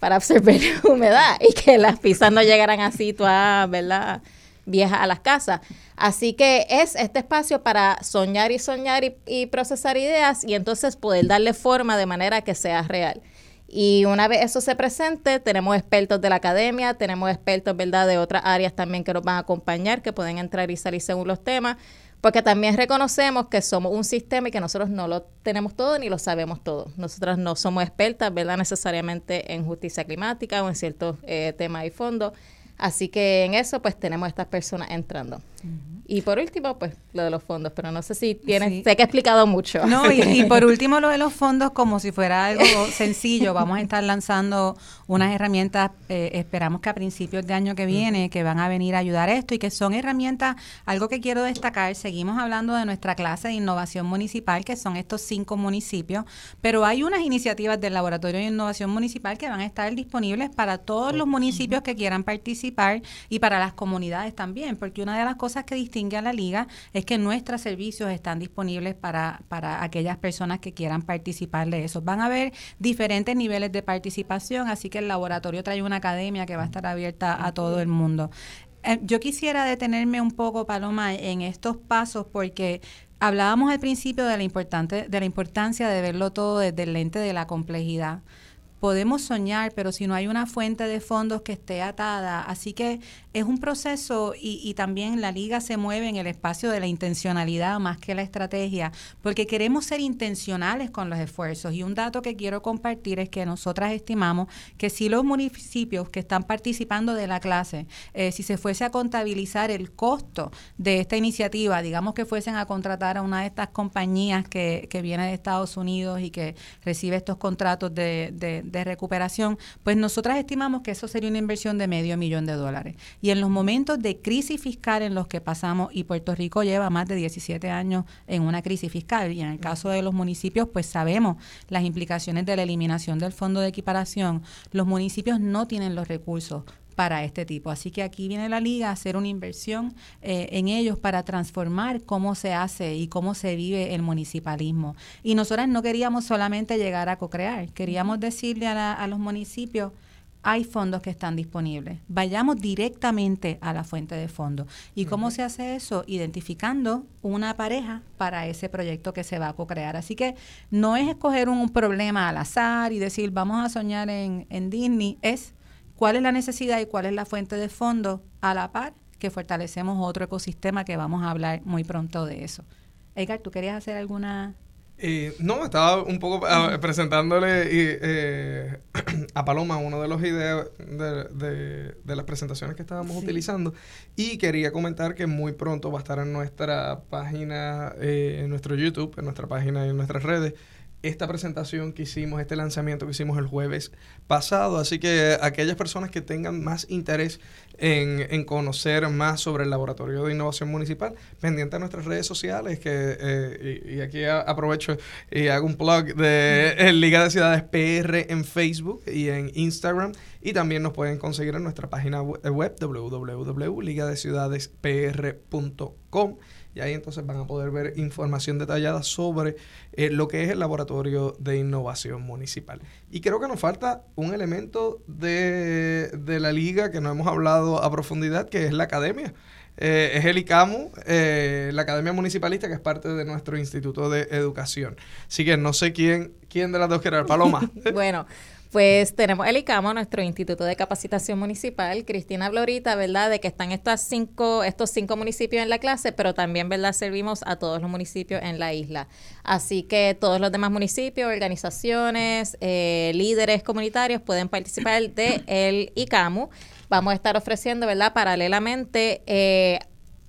para absorber humedad y que las pizzas no llegaran así todas, ¿verdad? Viejas a las casas. Así que es este espacio para soñar y soñar y, procesar ideas y entonces poder darle forma de manera que sea real. Y una vez eso se presente, tenemos expertos de la academia, tenemos expertos, ¿verdad?, de otras áreas también que nos van a acompañar, que pueden entrar y salir según los temas, porque también reconocemos que somos un sistema y que nosotros no lo tenemos todo ni lo sabemos todo. Nosotras no somos expertas, ¿verdad?, necesariamente en justicia climática o en ciertos eh, temas y fondos. Así que en eso, pues tenemos estas personas entrando. Y por último, pues lo de los fondos, pero no sé si tienes, sé que he explicado mucho. No, y, por último lo de los fondos, como si fuera algo sencillo, vamos a estar lanzando unas herramientas, eh, esperamos que a principios de año que viene, que van a venir a ayudar a esto y que son herramientas, algo que quiero destacar, seguimos hablando de nuestra clase de innovación municipal, que son estos cinco municipios, pero hay unas iniciativas del Laboratorio de Innovación Municipal que van a estar disponibles para todos los municipios que quieran participar y para las comunidades también, porque una de las cosas que distingue a la liga es que nuestros servicios están disponibles para, para aquellas personas que quieran participar de eso. Van a haber diferentes niveles de participación, así que el laboratorio trae una academia que va a estar abierta a todo el mundo. Eh, yo quisiera detenerme un poco, Paloma, en estos pasos porque hablábamos al principio de la, importante, de la importancia de verlo todo desde el lente de la complejidad podemos soñar, pero si no hay una fuente de fondos que esté atada, así que es un proceso y, también la liga se mueve en el espacio de la intencionalidad más que la estrategia, porque queremos ser intencionales con los esfuerzos. Y un dato que quiero compartir es que nosotras estimamos que si los municipios que están participando de la clase, eh, si se fuese a contabilizar el costo de esta iniciativa, digamos que fuesen a contratar a una de estas compañías que, que viene de Estados Unidos y que recibe estos contratos de, de, recuperación, pues nosotras estimamos que eso sería una inversión de medio millón de dólares. En los momentos de crisis fiscal en los que pasamos, y Puerto Rico lleva más de 17 años en una crisis fiscal, y en el caso de los municipios, pues sabemos las implicaciones de la eliminación del fondo de equiparación, los municipios no tienen los recursos para este tipo. Así que aquí viene la liga a hacer una inversión eh, en ellos para transformar cómo se hace y cómo se vive el municipalismo. Y nosotras no queríamos solamente llegar a co-crear, queríamos decirle a, a los municipios, hay fondos que están disponibles. Vayamos directamente a la fuente de fondos. ¿Y cómo se hace eso? Identificando una pareja para ese proyecto que se va a co-crear. Así que no es escoger un, problema al azar y decir vamos a soñar en, en Disney, es cuál es la necesidad y cuál es la fuente de fondos a la par que fortalecemos otro ecosistema que vamos a hablar muy pronto de eso. Edgar, ¿tú querías hacer alguna eh, no, estaba un poco ah, presentándole eh, a Paloma uno de los ideas de, las presentaciones que estábamos utilizando. Y quería comentar que muy pronto va a estar en nuestra página, eh, en nuestro YouTube, en nuestra página y en nuestras redes, esta presentación que hicimos, este lanzamiento que hicimos el jueves pasado. Así que aquellas personas que tengan más interés en, conocer más sobre el Laboratorio de Innovación Municipal, pendiente a nuestras redes sociales, que eh, y, aquí aprovecho y hago un plug de Liga de Ciudades PR en Facebook y en Instagram. Y también nos pueden conseguir en nuestra página web www.ligadeciudadespr.com y ahí entonces van a poder ver información detallada sobre eh, lo que es el laboratorio de innovación municipal. Y creo que nos falta un elemento de, la liga que no hemos hablado a profundidad, que es la academia. Eh, es el ICAMU, eh, la Academia Municipalista, que es parte de nuestro Instituto de Educación. Así que no sé quién, quién de las dos quiere Paloma. bueno, pues tenemos el ICAMO, nuestro Instituto de Capacitación Municipal. Cristina habló ahorita, ¿verdad?, de que están estas cinco, estos cinco municipios en la clase, pero también, ¿verdad?, servimos a todos los municipios en la isla. Así que todos los demás municipios, organizaciones, eh, líderes comunitarios pueden participar del el ICAMU. Vamos a estar ofreciendo, ¿verdad?, paralelamente... Eh,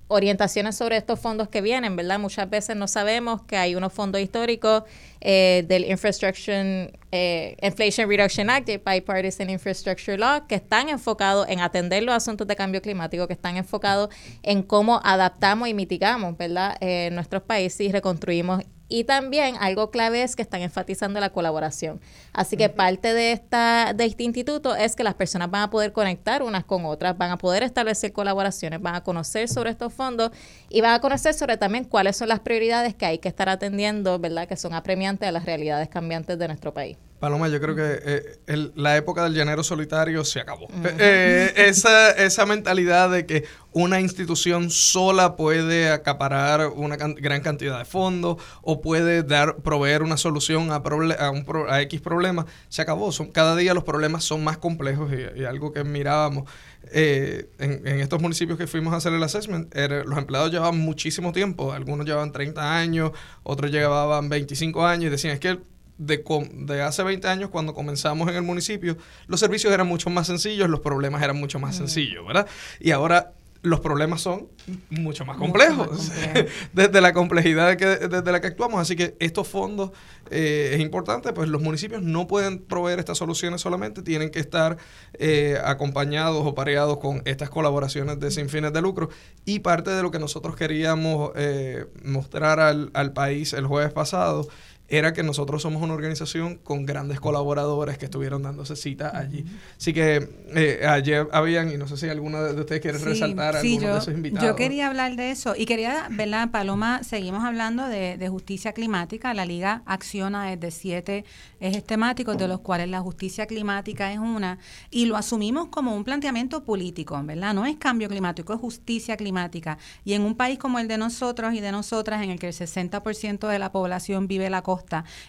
orientaciones sobre estos fondos que vienen, ¿verdad? Muchas veces no sabemos que hay unos fondos históricos eh, del Infrastructure, eh, Inflation Reduction Act, el Bipartisan Infrastructure Law, que están enfocados en atender los asuntos de cambio climático, que están enfocados en cómo adaptamos y mitigamos, ¿verdad?, eh, nuestros países y reconstruimos y también algo clave es que están enfatizando la colaboración. Así que parte de, esta, de este instituto es que las personas van a poder conectar unas con otras, van a poder establecer colaboraciones, van a conocer sobre estos fondos y van a conocer sobre también cuáles son las prioridades que hay que estar atendiendo, ¿verdad? Que son apremiantes a las realidades cambiantes de nuestro país. Paloma, yo creo que eh, la época del llanero solitario se acabó. Eh, eh, esa, esa mentalidad de que una institución sola puede acaparar una gran cantidad de fondos o puede dar proveer una solución a, a, un a X problema, se acabó. Son, cada día los problemas son más complejos y, algo que mirábamos en, en, estos municipios que fuimos a hacer el assessment, los empleados llevaban muchísimo tiempo. Algunos llevaban 30 años, otros llevaban 25 años y decían, es que de, de, hace 20 años, cuando comenzamos en el municipio, los servicios eran mucho más sencillos, los problemas eran mucho más sencillos, ¿verdad? Y ahora los problemas son mucho más complejos, desde la complejidad que, desde la que actuamos. Así que estos fondos eh, es importante, pues los municipios no pueden proveer estas soluciones solamente, tienen que estar eh, acompañados o pareados con estas colaboraciones de sin fines de lucro. Y parte de lo que nosotros queríamos eh, mostrar al, al país el jueves pasado era que nosotros somos una organización con grandes colaboradores que estuvieron dándose cita allí. Así que eh, ayer habían, y no sé si alguno de ustedes quiere resaltar a alguno de esos invitados. Yo quería hablar de eso y quería, ¿verdad, Paloma? Seguimos hablando de, de justicia climática. La Liga acciona desde siete ejes temáticos, de los cuales la justicia climática es una, y lo asumimos como un planteamiento político, ¿verdad? No es cambio climático, es justicia climática. Y en un país como el de nosotros y de nosotras, en el que el 60% de la población vive la costa,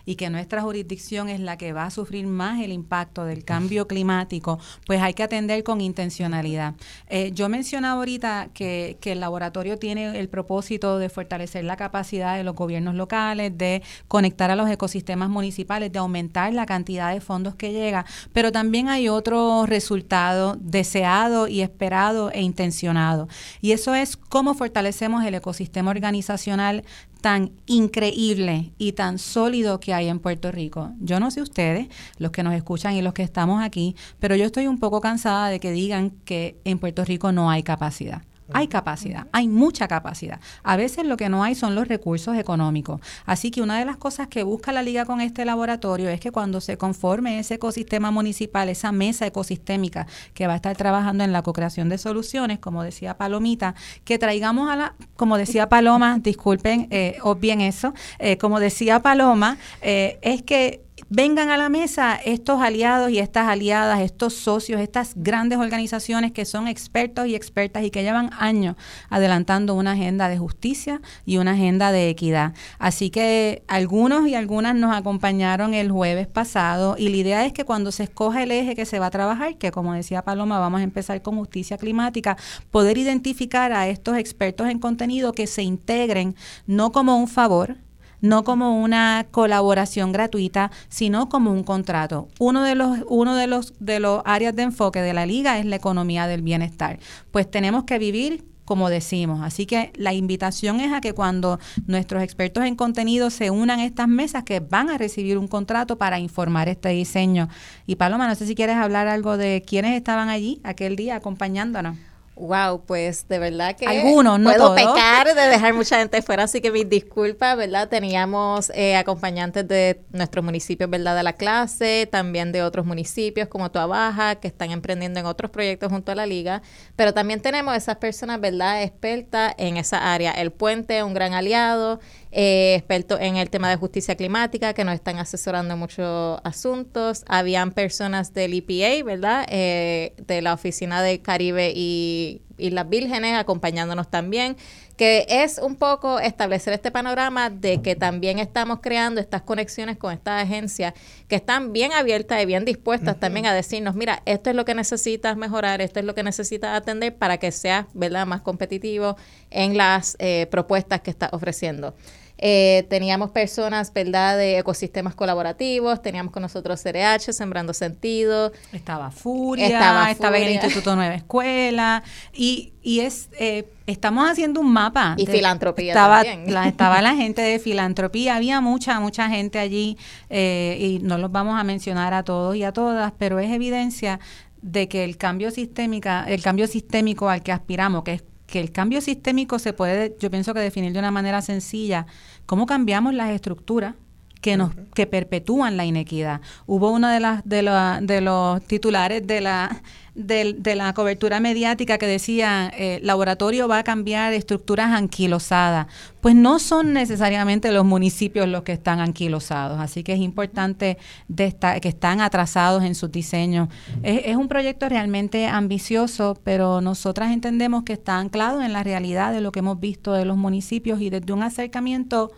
y que nuestra jurisdicción es la que va a sufrir más el impacto del cambio climático, pues hay que atender con intencionalidad. Eh, yo mencionaba ahorita que, que el laboratorio tiene el propósito de fortalecer la capacidad de los gobiernos locales, de conectar a los ecosistemas municipales, de aumentar la cantidad de fondos que llega, pero también hay otro resultado deseado y esperado e intencionado. Y eso es cómo fortalecemos el ecosistema organizacional tan increíble y tan sólido que hay en Puerto Rico. Yo no sé ustedes, los que nos escuchan y los que estamos aquí, pero yo estoy un poco cansada de que digan que en Puerto Rico no hay capacidad. Hay capacidad, hay mucha capacidad. A veces lo que no hay son los recursos económicos. Así que una de las cosas que busca la liga con este laboratorio es que cuando se conforme ese ecosistema municipal, esa mesa ecosistémica que va a estar trabajando en la co-creación de soluciones, como decía Palomita, que traigamos a la, como decía Paloma, disculpen, eh, bien eso, eh, como decía Paloma, eh, es que vengan a la mesa estos aliados y estas aliadas, estos socios, estas grandes organizaciones que son expertos y expertas y que llevan años adelantando una agenda de justicia y una agenda de equidad. Así que algunos y algunas nos acompañaron el jueves pasado y la idea es que cuando se escoja el eje que se va a trabajar, que como decía Paloma, vamos a empezar con justicia climática, poder identificar a estos expertos en contenido que se integren no como un favor, no como una colaboración gratuita, sino como un contrato. Uno de los uno de los de los áreas de enfoque de la liga es la economía del bienestar. Pues tenemos que vivir como decimos. Así que la invitación es a que cuando nuestros expertos en contenido se unan a estas mesas, que van a recibir un contrato para informar este diseño. Y Paloma, no sé si quieres hablar algo de quiénes estaban allí aquel día acompañándonos. Wow, pues de verdad que algunos, no puedo pecar de dejar mucha gente fuera, así que mis disculpas, ¿verdad? Teníamos eh, acompañantes de nuestros municipios, ¿verdad? De la clase, también de otros municipios como Baja, que están emprendiendo en otros proyectos junto a la liga, pero también tenemos esas personas, ¿verdad? Expertas en esa área. El puente, un gran aliado, eh, expertos en el tema de justicia climática que nos están asesorando en muchos asuntos. Habían personas del EPA, ¿verdad? Eh, de la Oficina de Caribe y Islas Vírgenes acompañándonos también, que es un poco establecer este panorama de que también estamos creando estas conexiones con estas agencias que están bien abiertas y bien dispuestas también a decirnos, mira, esto es lo que necesitas mejorar, esto es lo que necesitas atender para que seas, ¿verdad?, más competitivo en las eh, propuestas que estás ofreciendo. Eh, teníamos personas, ¿verdad?, de ecosistemas colaborativos, teníamos con nosotros CRH, Sembrando Sentido. Estaba Furia, estaba, estaba el Instituto Nueva Escuela, y, y es, eh, estamos haciendo un mapa. Y filantropía estaba, también. La, estaba la gente de filantropía, había mucha, mucha gente allí, eh, y no los vamos a mencionar a todos y a todas, pero es evidencia de que el cambio sistémica, el cambio sistémico al que aspiramos, que es que el cambio sistémico se puede, yo pienso que definir de una manera sencilla, cómo cambiamos las estructuras que nos que perpetúan la inequidad. Hubo uno de las de, de los titulares de la de, la cobertura mediática que decía eh, laboratorio va a cambiar estructuras anquilosadas. Pues no son necesariamente los municipios los que están anquilosados, así que es importante de que están atrasados en sus diseños. Es, es, un proyecto realmente ambicioso, pero nosotras entendemos que está anclado en la realidad de lo que hemos visto de los municipios y desde un acercamiento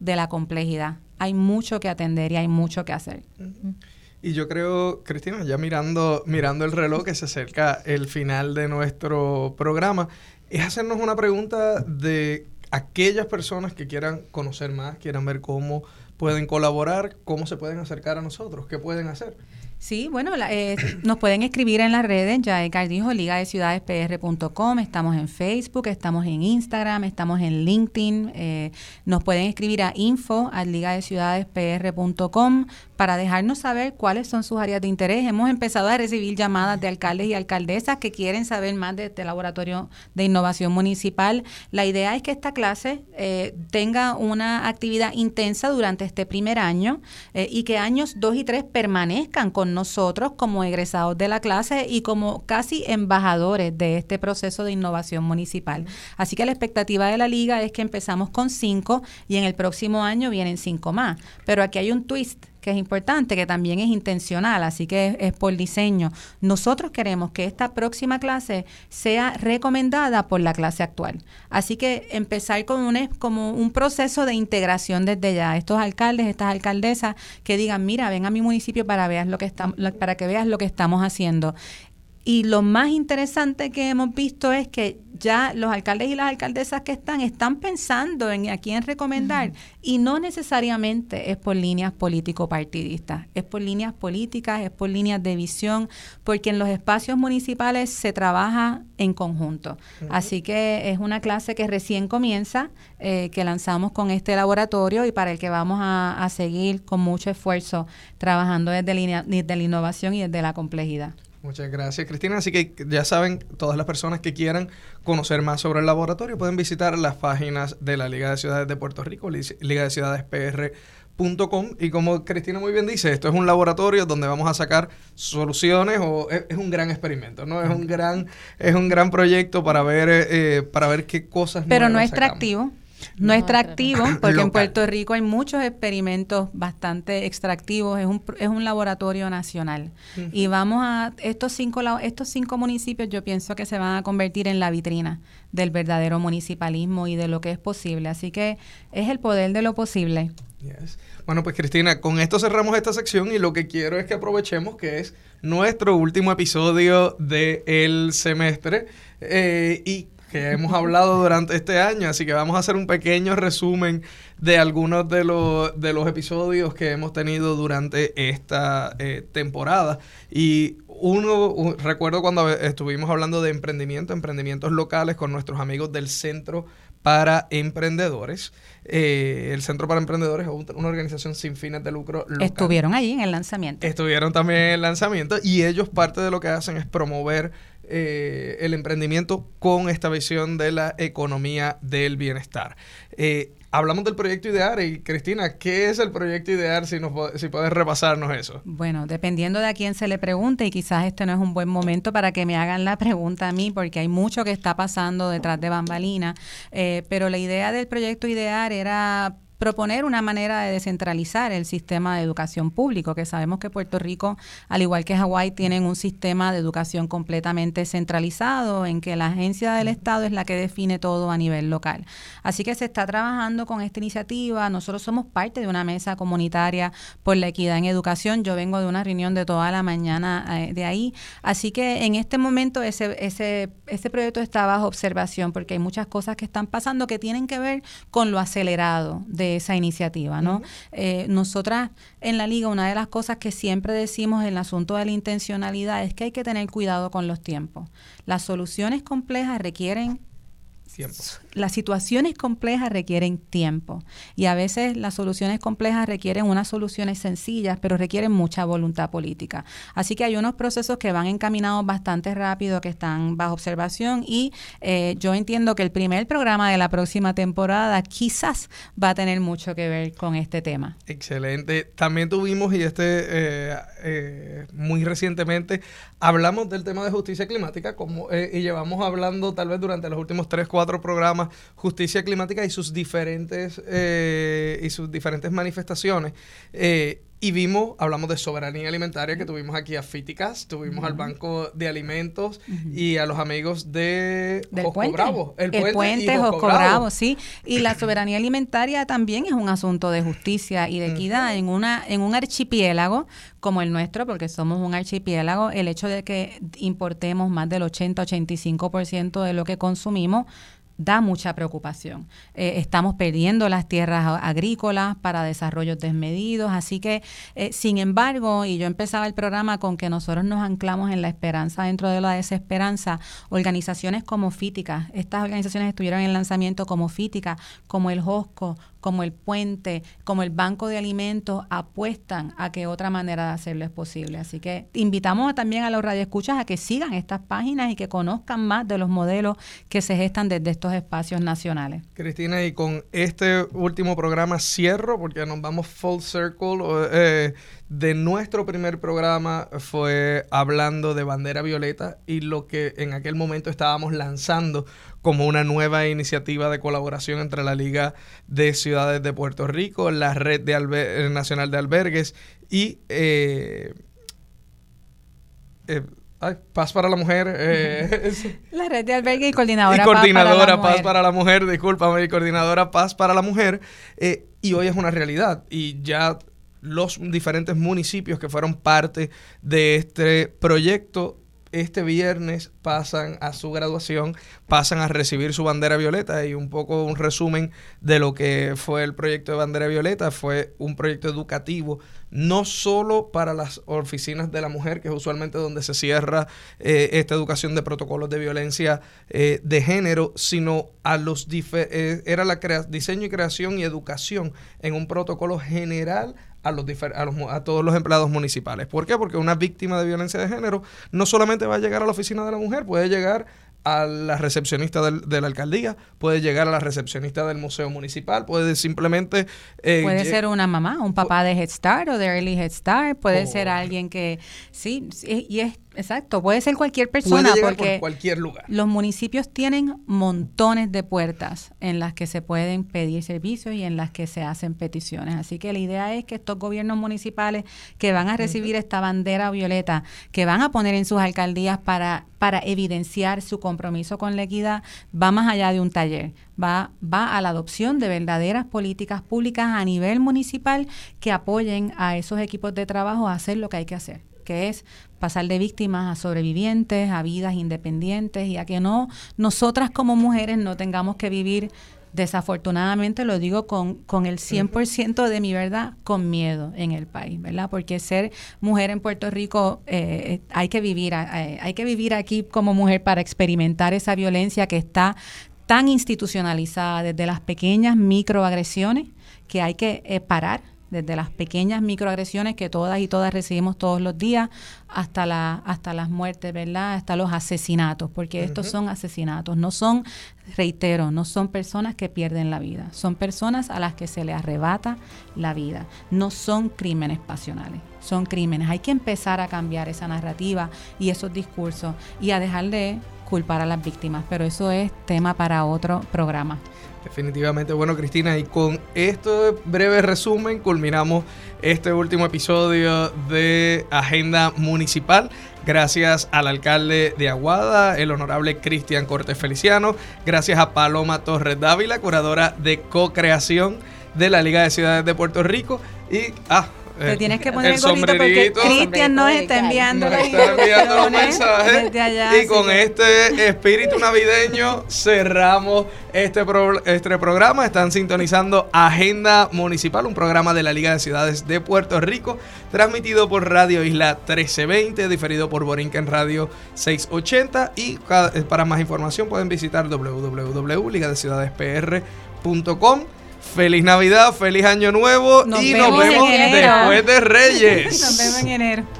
de la complejidad. Hay mucho que atender y hay mucho que hacer. Y yo creo, Cristina, ya mirando, mirando el reloj que se acerca el final de nuestro programa, es hacernos una pregunta de aquellas personas que quieran conocer más, quieran ver cómo pueden colaborar, cómo se pueden acercar a nosotros, qué pueden hacer. Sí, bueno, eh, nos pueden escribir en las redes, ya Edgar dijo, liga de ciudades pr.com, estamos en Facebook, estamos en Instagram, estamos en LinkedIn, eh, nos pueden escribir a info at liga de ciudades pr.com para dejarnos saber cuáles son sus áreas de interés. Hemos empezado a recibir llamadas de alcaldes y alcaldesas que quieren saber más de este laboratorio de innovación municipal. La idea es que esta clase eh, tenga una actividad intensa durante este primer año y que años dos y tres permanezcan con nosotros como egresados de la clase y como casi embajadores de este proceso de innovación municipal. Así que la expectativa de la liga es que empezamos con cinco y en el próximo año vienen cinco más. Pero aquí hay un twist que es importante, que también es intencional, así que es, por diseño. Nosotros queremos que esta próxima clase sea recomendada por la clase actual. Así que empezar con un, como un proceso de integración desde ya. Estos alcaldes, estas alcaldesas que digan, mira, ven a mi municipio para, veas lo que para que veas lo que estamos haciendo. Y lo más interesante que hemos visto es que ya los alcaldes y las alcaldesas que están están pensando en a quién recomendar y no necesariamente es por líneas político-partidistas, es por líneas políticas, es por líneas de visión, porque en los espacios municipales se trabaja en conjunto. Así que es una clase que recién comienza, eh, que lanzamos con este laboratorio y para el que vamos a, seguir con mucho esfuerzo trabajando desde, desde la innovación y desde la complejidad. Muchas gracias, Cristina. Así que ya saben, todas las personas que quieran conocer más sobre el laboratorio pueden visitar las páginas de la Liga de Ciudades de Puerto Rico, Liga de Ciudades PR. y como Cristina muy bien dice, esto es un laboratorio donde vamos a sacar soluciones o es, un gran experimento, ¿no? Es un gran, es un gran proyecto para ver, eh, para ver qué cosas. Pero no es extractivo. No, extractivo, porque en Puerto Rico hay muchos experimentos bastante extractivos, es un, es un laboratorio nacional. Y vamos a, estos cinco, estos cinco municipios yo pienso que se van a convertir en la vitrina del verdadero municipalismo y de lo que es posible. Así que es el poder de lo posible. Bueno, pues Cristina, con esto cerramos esta sección y lo que quiero es que aprovechemos que es nuestro último episodio del semestre eh, y que hemos hablado durante este año, así que vamos a hacer un pequeño resumen de algunos de los, de los episodios que hemos tenido durante esta eh, temporada. Y uno, recuerdo cuando estuvimos hablando de emprendimiento, emprendimientos locales con nuestros amigos del Centro para Emprendedores. Eh, el Centro para Emprendedores es una organización sin fines de lucro local. Estuvieron allí en el lanzamiento. Estuvieron también en el lanzamiento y ellos parte de lo que hacen es promover eh, el emprendimiento con esta visión de la economía del bienestar. Eh, hablamos del proyecto Idear y Cristina, ¿qué es el proyecto Idear si, nos, si puedes repasarnos eso? Bueno, dependiendo de a quién se le pregunte y quizás este no es un buen momento para que me hagan la pregunta a mí porque hay mucho que está pasando detrás de bambalina, eh, pero la idea del proyecto Idear era proponer una manera de descentralizar el sistema de educación público, que sabemos que Puerto Rico, al igual que Hawái, tienen un sistema de educación completamente centralizado, en que la agencia del Estado es la que define todo a nivel local. Así que se está trabajando con esta iniciativa. Nosotros somos parte de una mesa comunitaria por la equidad en educación. Yo vengo de una reunión de toda la mañana eh, de ahí. Así que en este momento ese, ese, ese proyecto está bajo observación porque hay muchas cosas que están pasando que tienen que ver con lo acelerado de esa iniciativa, ¿no? Eh, nosotras en la liga, una de las cosas que siempre decimos en el asunto de la intencionalidad es que hay que tener cuidado con los tiempos. Las soluciones complejas requieren las situaciones complejas requieren tiempo y a veces las soluciones complejas requieren unas soluciones sencillas, pero requieren mucha voluntad política. Así que hay unos procesos que van encaminados bastante rápido, que están bajo observación y eh, yo entiendo que el primer programa de la próxima temporada quizás va a tener mucho que ver con este tema. Excelente. También tuvimos, y este eh, eh, muy recientemente, hablamos del tema de justicia climática como, y llevamos hablando tal vez durante los últimos tres, cuatro programas Justicia Climática y sus diferentes, eh, y sus diferentes manifestaciones. Eh, y vimos, hablamos de soberanía alimentaria, que tuvimos aquí a Fíticas, tuvimos al Banco de Alimentos y a los amigos de Josco Bravo. El, puente, Josco, Bravo. sí. Y la soberanía alimentaria también es un asunto de justicia y de equidad. en, una, en un archipiélago como el nuestro, porque somos un archipiélago, el hecho de que importemos más del 80-85% de lo que consumimos da mucha preocupación. Eh, estamos perdiendo las tierras agrícolas para desarrollos desmedidos, así que, eh, sin embargo, y yo empezaba el programa con que nosotros nos anclamos en la esperanza dentro de la desesperanza, organizaciones como Fítica, estas organizaciones estuvieron en lanzamiento como Fítica, como el JOSCO, como el puente, como el banco de alimentos, apuestan a que otra manera de hacerlo es posible. Así que invitamos también a los radioescuchas a que sigan estas páginas y que conozcan más de los modelos que se gestan desde estos espacios nacionales. Cristina, y con este último programa cierro, porque nos vamos full circle. Eh, de nuestro primer programa fue hablando de bandera violeta y lo que en aquel momento estábamos lanzando como una nueva iniciativa de colaboración entre la Liga de Ciudades de Puerto Rico, la Red de eh, Nacional de Albergues y... Eh, eh, Paz para la Mujer. la red de albergues y coordinadora, y coordinadora Paz, para la Mujer. discúlpame, y coordinadora Paz para la Mujer. y hoy es una realidad. Y ya los diferentes municipios que fueron parte de este proyecto este viernes pasan a su graduación, pasan a recibir su bandera violeta y un poco un resumen de lo que fue el proyecto de bandera violeta. Fue un proyecto educativo no solo para las oficinas de la mujer, que es usualmente donde se cierra eh, esta educación de protocolos de violencia eh, de género, sino a los eh, era la diseño y creación y educación en un protocolo general a, los, a, los, a todos los empleados municipales. ¿Por qué? Porque una víctima de violencia de género no solamente va a llegar a la oficina de la mujer, puede llegar a la recepcionista del, de la alcaldía, puede llegar a la recepcionista del museo municipal, puede simplemente... Eh, puede ser una mamá, un papá de Head Start o de Early Head Start, puede ser alguien que... Sí, y es Exacto, puede ser cualquier persona porque cualquier lugar. Los municipios tienen montones de puertas en las que se pueden pedir servicios y en las que se hacen peticiones. Así que la idea es que estos gobiernos municipales que van a recibir esta bandera violeta, que van a poner en sus alcaldías para para evidenciar su compromiso con la equidad, va más allá de un taller, va va a la adopción de verdaderas políticas públicas a nivel municipal que apoyen a esos equipos de trabajo a hacer lo que hay que hacer que es pasar de víctimas a sobrevivientes, a vidas independientes y a que no nosotras como mujeres no tengamos que vivir desafortunadamente lo digo con, con el 100% de mi verdad, con miedo en el país, ¿verdad? Porque ser mujer en Puerto Rico, eh, hay, que vivir, eh, hay que vivir aquí como mujer para experimentar esa violencia que está tan institucionalizada desde las pequeñas microagresiones que hay que eh, parar desde las pequeñas microagresiones que todas y todas recibimos todos los días hasta la hasta las muertes, ¿verdad? Hasta los asesinatos, porque estos son asesinatos, no son reitero, no son personas que pierden la vida, son personas a las que se le arrebata la vida, no son crímenes pasionales. son crímenes. Hay que empezar a cambiar esa narrativa y esos discursos y a dejar de culpar a las víctimas, pero eso es tema para otro programa. Definitivamente, bueno Cristina, y con este breve resumen culminamos este último episodio de Agenda Municipal. Gracias al alcalde de Aguada, el honorable Cristian Cortés Feliciano. Gracias a Paloma Torres Dávila, curadora de co-creación de la Liga de Ciudades de Puerto Rico. Y, ah, te tienes que poner el, gorrito porque Cristian nos está enviando, nos está enviando los mensajes. y con este espíritu navideño cerramos este, este programa. Están sintonizando Agenda Municipal, un programa de la Liga de Ciudades de Puerto Rico, transmitido por Radio Isla 1320, diferido por Borinquen Radio 680. Y para más información pueden visitar www.ligadeciudadespr.com. Feliz Navidad, feliz Año Nuevo y nos vemos después de Reyes. nos vemos en enero.